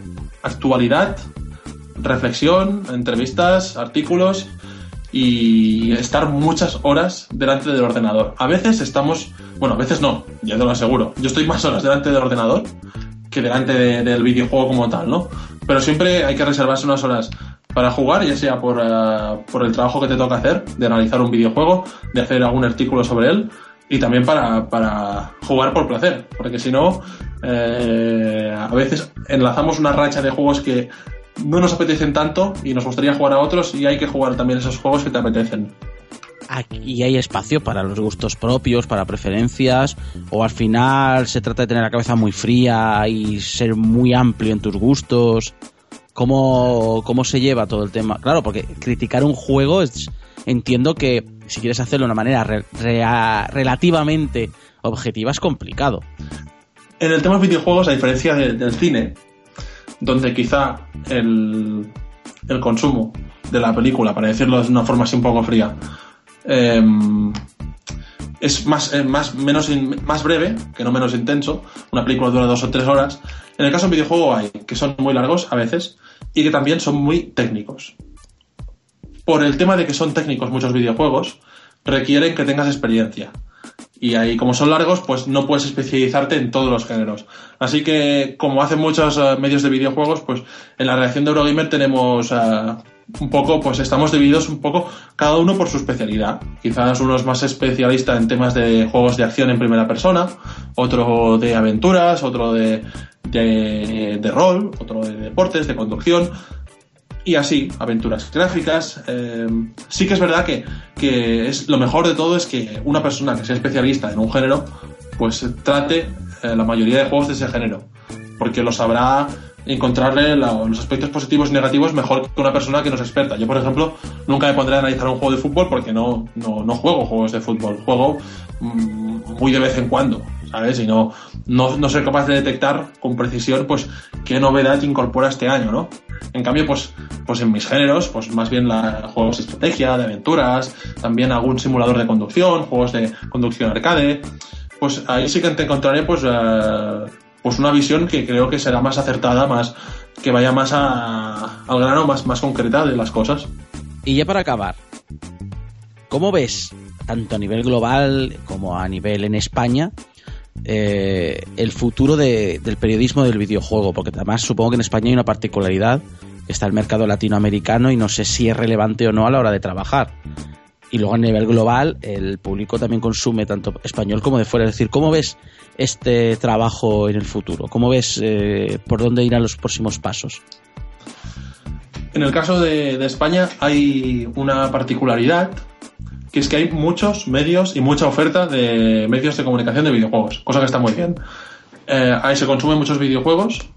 actualidad, reflexión, entrevistas, artículos y estar muchas horas delante del ordenador. A veces estamos, bueno, a veces no, ya te lo aseguro. Yo estoy más horas delante del ordenador que delante de- del videojuego como tal, ¿no? Pero siempre hay que reservarse unas horas para jugar, ya sea por, eh, por el trabajo que te toca hacer, de analizar un videojuego, de hacer algún artículo sobre él, y también para, para jugar por placer, porque si no, eh, a veces enlazamos una racha de juegos que no nos apetecen tanto y nos gustaría jugar a otros y hay que jugar también esos juegos que te apetecen. Aquí hay espacio para los gustos propios, para preferencias, o al final se trata de tener la cabeza muy fría y ser muy amplio en tus gustos. ¿Cómo, cómo se lleva todo el tema? Claro, porque criticar un juego es, entiendo que si quieres hacerlo de una manera relativamente objetiva es complicado. En el tema de videojuegos, a diferencia de- del cine, donde quizá el, el consumo de la película, para decirlo de una forma así un poco fría, em, es más, eh, más, menos más breve, que no menos intenso. Una película dura dos o tres horas. En el caso de un videojuego hay que son muy largos a veces y que también son muy técnicos. Por el tema de que son técnicos muchos videojuegos, requieren que tengas experiencia. Y ahí, como son largos, pues no puedes especializarte en todos los géneros. Así que, como hacen muchos eh, medios de videojuegos, pues en la redacción de Eurogamer tenemos eh, un poco, pues estamos divididos un poco, cada uno por su especialidad. Quizás uno es más especialista en temas de juegos de acción en primera persona, otro de aventuras, otro de, de, de rol, otro de deportes, de conducción y así, aventuras gráficas. eh, sí que es verdad que, que es lo mejor de todo es que una persona que sea especialista en un género, pues trate eh, la mayoría de juegos de ese género, porque lo sabrá encontrarle los aspectos positivos y negativos mejor que una persona que no es experta. Yo, por ejemplo, nunca me pondré a analizar un juego de fútbol porque no, no, no juego juegos de fútbol, juego mm, muy de vez en cuando, ¿sabes? Y no, no, no soy capaz de detectar con precisión, pues, qué novedad incorpora este año, ¿no? En cambio, pues, pues en mis géneros, pues más bien la, juegos de estrategia, de aventuras, también algún simulador de conducción, juegos de conducción arcade, pues ahí sí que te encontraré pues, eh, pues una visión que creo que será más acertada, más que vaya más a- al grano, más, más concreta de las cosas. Y ya para acabar, ¿cómo ves, tanto a nivel global como a nivel en España, eh, el futuro de- del periodismo del videojuego? Porque además supongo que en España hay una particularidad, está el mercado latinoamericano y no sé si es relevante o no a la hora de trabajar. Y luego a nivel global el público también consume tanto español como de fuera. Es decir, ¿cómo ves este trabajo en el futuro? ¿Cómo ves eh, por dónde irán los próximos pasos? En el caso de, España hay una particularidad, que es que hay muchos medios y mucha oferta de medios de comunicación de videojuegos, cosa que está muy bien. Eh, ahí se consumen muchos videojuegos.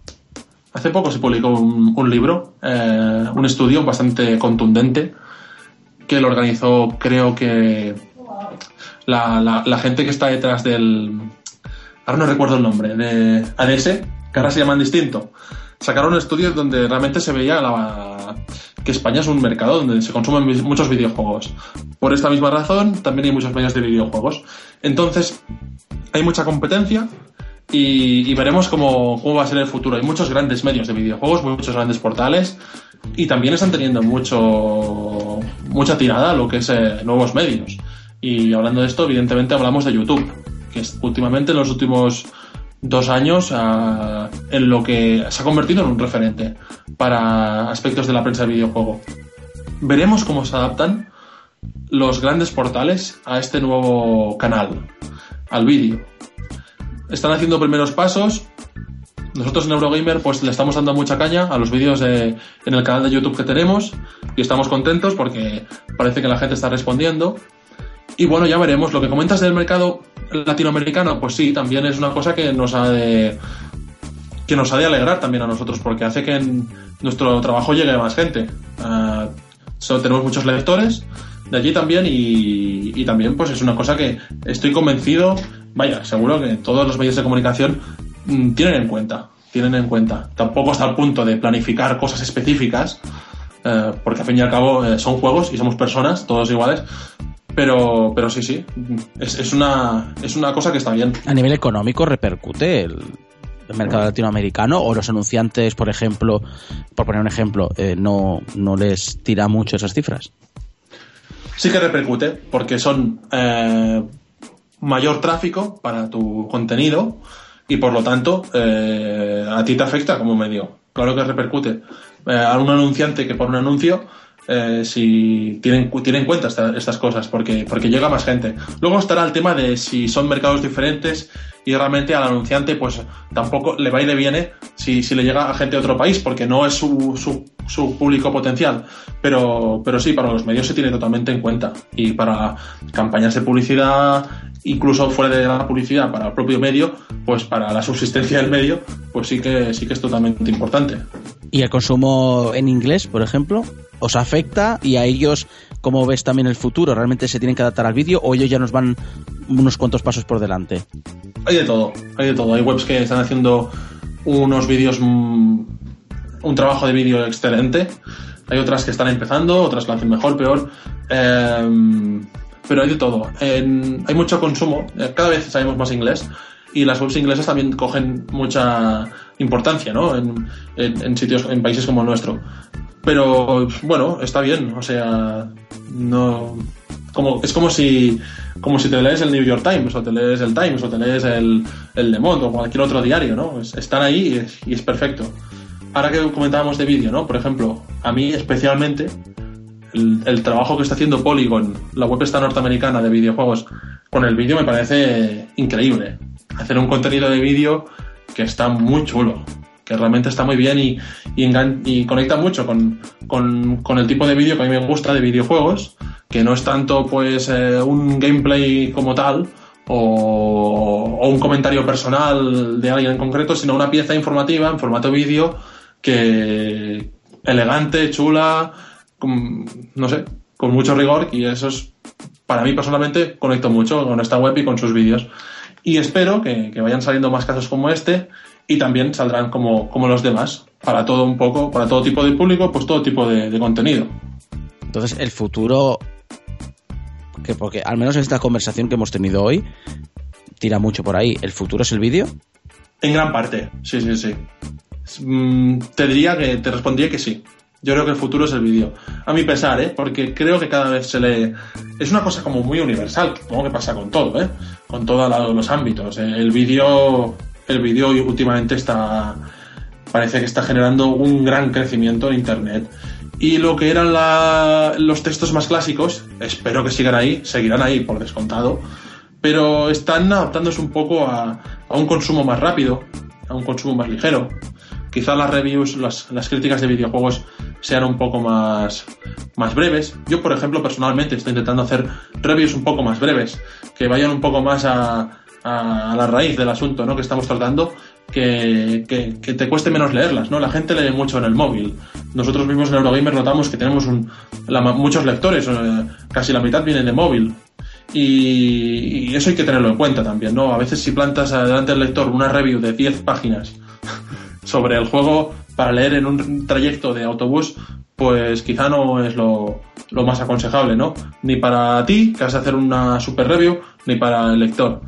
Hace poco se publicó un, libro, eh, un estudio bastante contundente, que lo organizó, creo que, la, gente que está detrás del. Ahora no recuerdo el nombre, de ADS, que ahora se llaman distinto sacaron estudios donde realmente se veía que España es un mercado donde se consumen muchos videojuegos. Por esta misma razón, también hay muchos medios de videojuegos. Entonces, hay mucha competencia y, veremos cómo, va a ser el futuro. Hay muchos grandes medios de videojuegos, muchos grandes portales y también están teniendo mucho mucha tirada lo que es eh, nuevos medios. Y hablando de esto, evidentemente hablamos de YouTube, que es, últimamente en los últimos dos años en lo que se ha convertido en un referente para aspectos de la prensa de videojuego. Veremos cómo se adaptan los grandes portales a este nuevo canal, al vídeo. Están haciendo primeros pasos. Nosotros en Eurogamer pues le estamos dando mucha caña a los vídeos en el canal de YouTube que tenemos y estamos contentos porque parece que la gente está respondiendo. Y bueno, ya veremos. Lo que comentas del mercado latinoamericano, pues sí, también es una cosa que nos ha de que nos ha de alegrar también a nosotros, porque hace que nuestro trabajo llegue a más gente. Uh, tenemos muchos lectores de allí también y, también pues es una cosa que estoy convencido, vaya, seguro que todos los medios de comunicación tienen en cuenta, tienen en cuenta. Tampoco hasta el punto de planificar cosas específicas, eh, porque al fin y al cabo eh, son juegos y somos personas, todos iguales, pero, pero sí, sí, es, una, es una cosa que está bien. A nivel económico repercute el, mercado latinoamericano o los anunciantes, por ejemplo, por poner un ejemplo, eh, no, no les tira mucho esas cifras. Sí que repercute porque son eh, mayor tráfico para tu contenido y por lo tanto eh, a ti te afecta como medio. Claro que repercute. a un anunciante que por un anuncio eh, si tienen, tienen en cuenta estas cosas, porque, porque llega más gente. Luego estará el tema de si son mercados diferentes y realmente al anunciante pues tampoco le va y le viene si, si le llega a gente de otro país, porque no es su, su, público potencial. Pero, pero sí, para los medios se tiene totalmente en cuenta. Y para campañas de publicidad, incluso fuera de la publicidad, para el propio medio, pues para la subsistencia del medio, pues sí que, sí que es totalmente importante. ¿Y el consumo en inglés, por ejemplo? os afecta y a ellos, ¿cómo ves también el futuro? ¿Realmente se tienen que adaptar al vídeo o ellos ya nos van unos cuantos pasos por delante? Hay de todo, hay de todo. Hay webs que están haciendo unos vídeos, mm, un trabajo de vídeo excelente. Hay otras que están empezando, otras lo hacen mejor, peor. Em, pero hay de todo. hay mucho consumo. Eh, cada vez sabemos más inglés y las webs inglesas también cogen mucha importancia ¿no? en, sitios en países como el nuestro pero bueno, está bien, o sea, no como es como si como si te lees el New York Times o te lees el Times o te lees el, el Le Monde o cualquier otro diario, ¿no? están ahí y es, perfecto. Ahora que comentábamos de vídeo, ¿no? Por ejemplo, a mí especialmente el, trabajo que está haciendo Polygon, la web esta norteamericana de videojuegos, con el vídeo me parece increíble. Hacer un contenido de vídeo que está muy chulo que realmente está muy bien y, y, conecta mucho con, con, el tipo de vídeo que a mí me gusta de videojuegos, que no es tanto pues eh, un gameplay como tal o, un comentario personal de alguien en concreto, sino una pieza informativa en formato vídeo que elegante, chula, no sé, con mucho rigor y eso es, para mí personalmente, conecto mucho con esta web y con sus vídeos. Y espero que, que vayan saliendo más casos como este y también saldrán como, como los demás, para todo un poco, para todo tipo de público, pues todo tipo de, contenido. Entonces, el futuro, que porque al menos en esta conversación que hemos tenido hoy, tira mucho por ahí, ¿el futuro es el vídeo? En gran parte, sí, sí, sí. Mm, te diría que te respondría que sí. Yo creo que el futuro es el vídeo. A mi pesar, ¿eh? Porque creo que cada vez se le... Es una cosa como muy universal, como que pasa con todo, ¿eh? Con todos los ámbitos. El vídeo el vídeo últimamente está parece que está generando un gran crecimiento en internet Y lo que eran los textos más clásicos, espero que sigan ahí, seguirán ahí por descontado, pero están adaptándose un poco a, un consumo más rápido, a un consumo más ligero. Quizá las reviews, las, críticas de videojuegos sean un poco más, más breves. Yo, por ejemplo, personalmente estoy intentando hacer reviews un poco más breves, que vayan un poco más a, a la raíz del asunto ¿no? que estamos tratando que, que, te cueste menos leerlas, ¿no? La gente lee mucho en el móvil. Nosotros mismos en Eurogamer notamos que tenemos un, muchos lectores, eh, casi la mitad vienen de móvil. Y, eso hay que tenerlo en cuenta también, ¿no? A veces si plantas delante del lector una review de 10 páginas sobre el juego para leer en un trayecto de autobús, pues quizá no es lo, lo más aconsejable, ¿no? Ni para ti, que vas a hacer una super review, ni para el lector.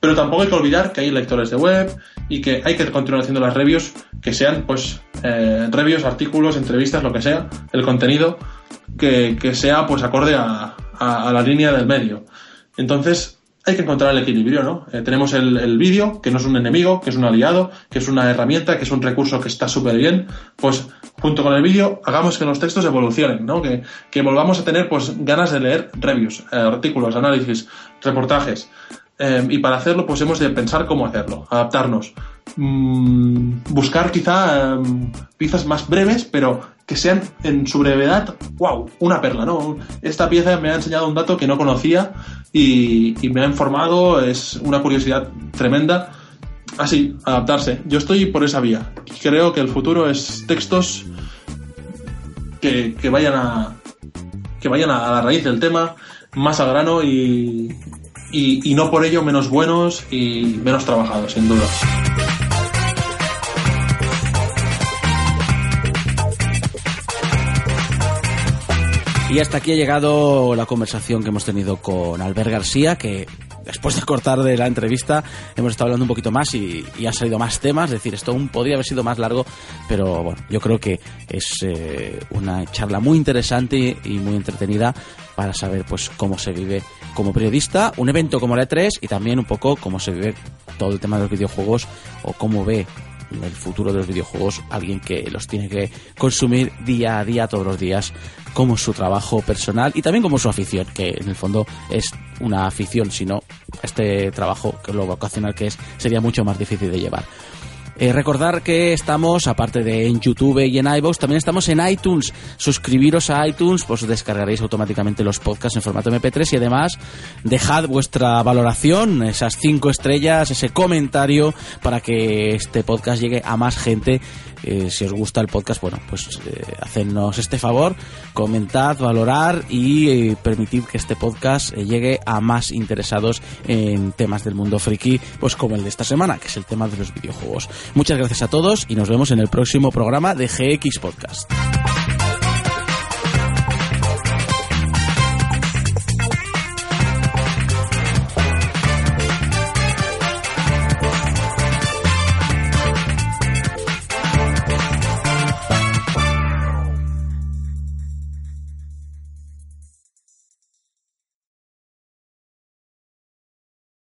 Pero tampoco hay que olvidar que hay lectores de web y que hay que continuar haciendo las reviews que sean, pues, eh, reviews, artículos, entrevistas, lo que sea, el contenido que, sea, pues, acorde a, la línea del medio. Entonces, hay que encontrar el equilibrio, ¿no? Eh, tenemos el, el vídeo, que no es un enemigo, que es un aliado, que es una herramienta, que es un recurso que está súper bien. Pues junto con el vídeo, hagamos que los textos evolucionen, ¿no? Que, que volvamos a tener pues ganas de leer reviews, eh, artículos, análisis, reportajes. Em, y para hacerlo, pues hemos de pensar cómo hacerlo, adaptarnos. Mm, buscar quizá em, piezas más breves, pero que sean en su brevedad, wow, una perla, ¿no? Esta pieza me ha enseñado un dato que no conocía y, me ha informado, es una curiosidad tremenda. Así, adaptarse. Yo estoy por esa vía. Creo que el futuro es textos que, vayan a que vayan a la raíz del tema, más a grano y, y, no por ello menos buenos y menos trabajados, sin duda. Y hasta aquí ha llegado la conversación que hemos tenido con Albert García, que después de cortar de la entrevista hemos estado hablando un poquito más y, y han salido más temas. Es decir, esto aún podría haber sido más largo, pero bueno, yo creo que es eh, una charla muy interesante y muy entretenida para saber pues cómo se vive como periodista un evento como la E3 y también un poco cómo se vive todo el tema de los videojuegos o cómo ve el futuro de los videojuegos alguien que los tiene que consumir día a día todos los días como su trabajo personal y también como su afición que en el fondo es una afición sino este trabajo que lo vocacional que es sería mucho más difícil de llevar eh, recordar que estamos, aparte de en YouTube y en iVoox, también estamos en iTunes. Suscribiros a iTunes, pues descargaréis automáticamente los podcasts en formato MP3 y además dejad vuestra valoración, esas cinco estrellas, ese comentario para que este podcast llegue a más gente eh, si os gusta el podcast, bueno, pues eh, hacednos este favor, comentad, valorar y eh, permitir que este podcast eh, llegue a más interesados en temas del mundo friki, pues como el de esta semana, que es el tema de los videojuegos. Muchas gracias a todos y nos vemos en el próximo programa de GX Podcast.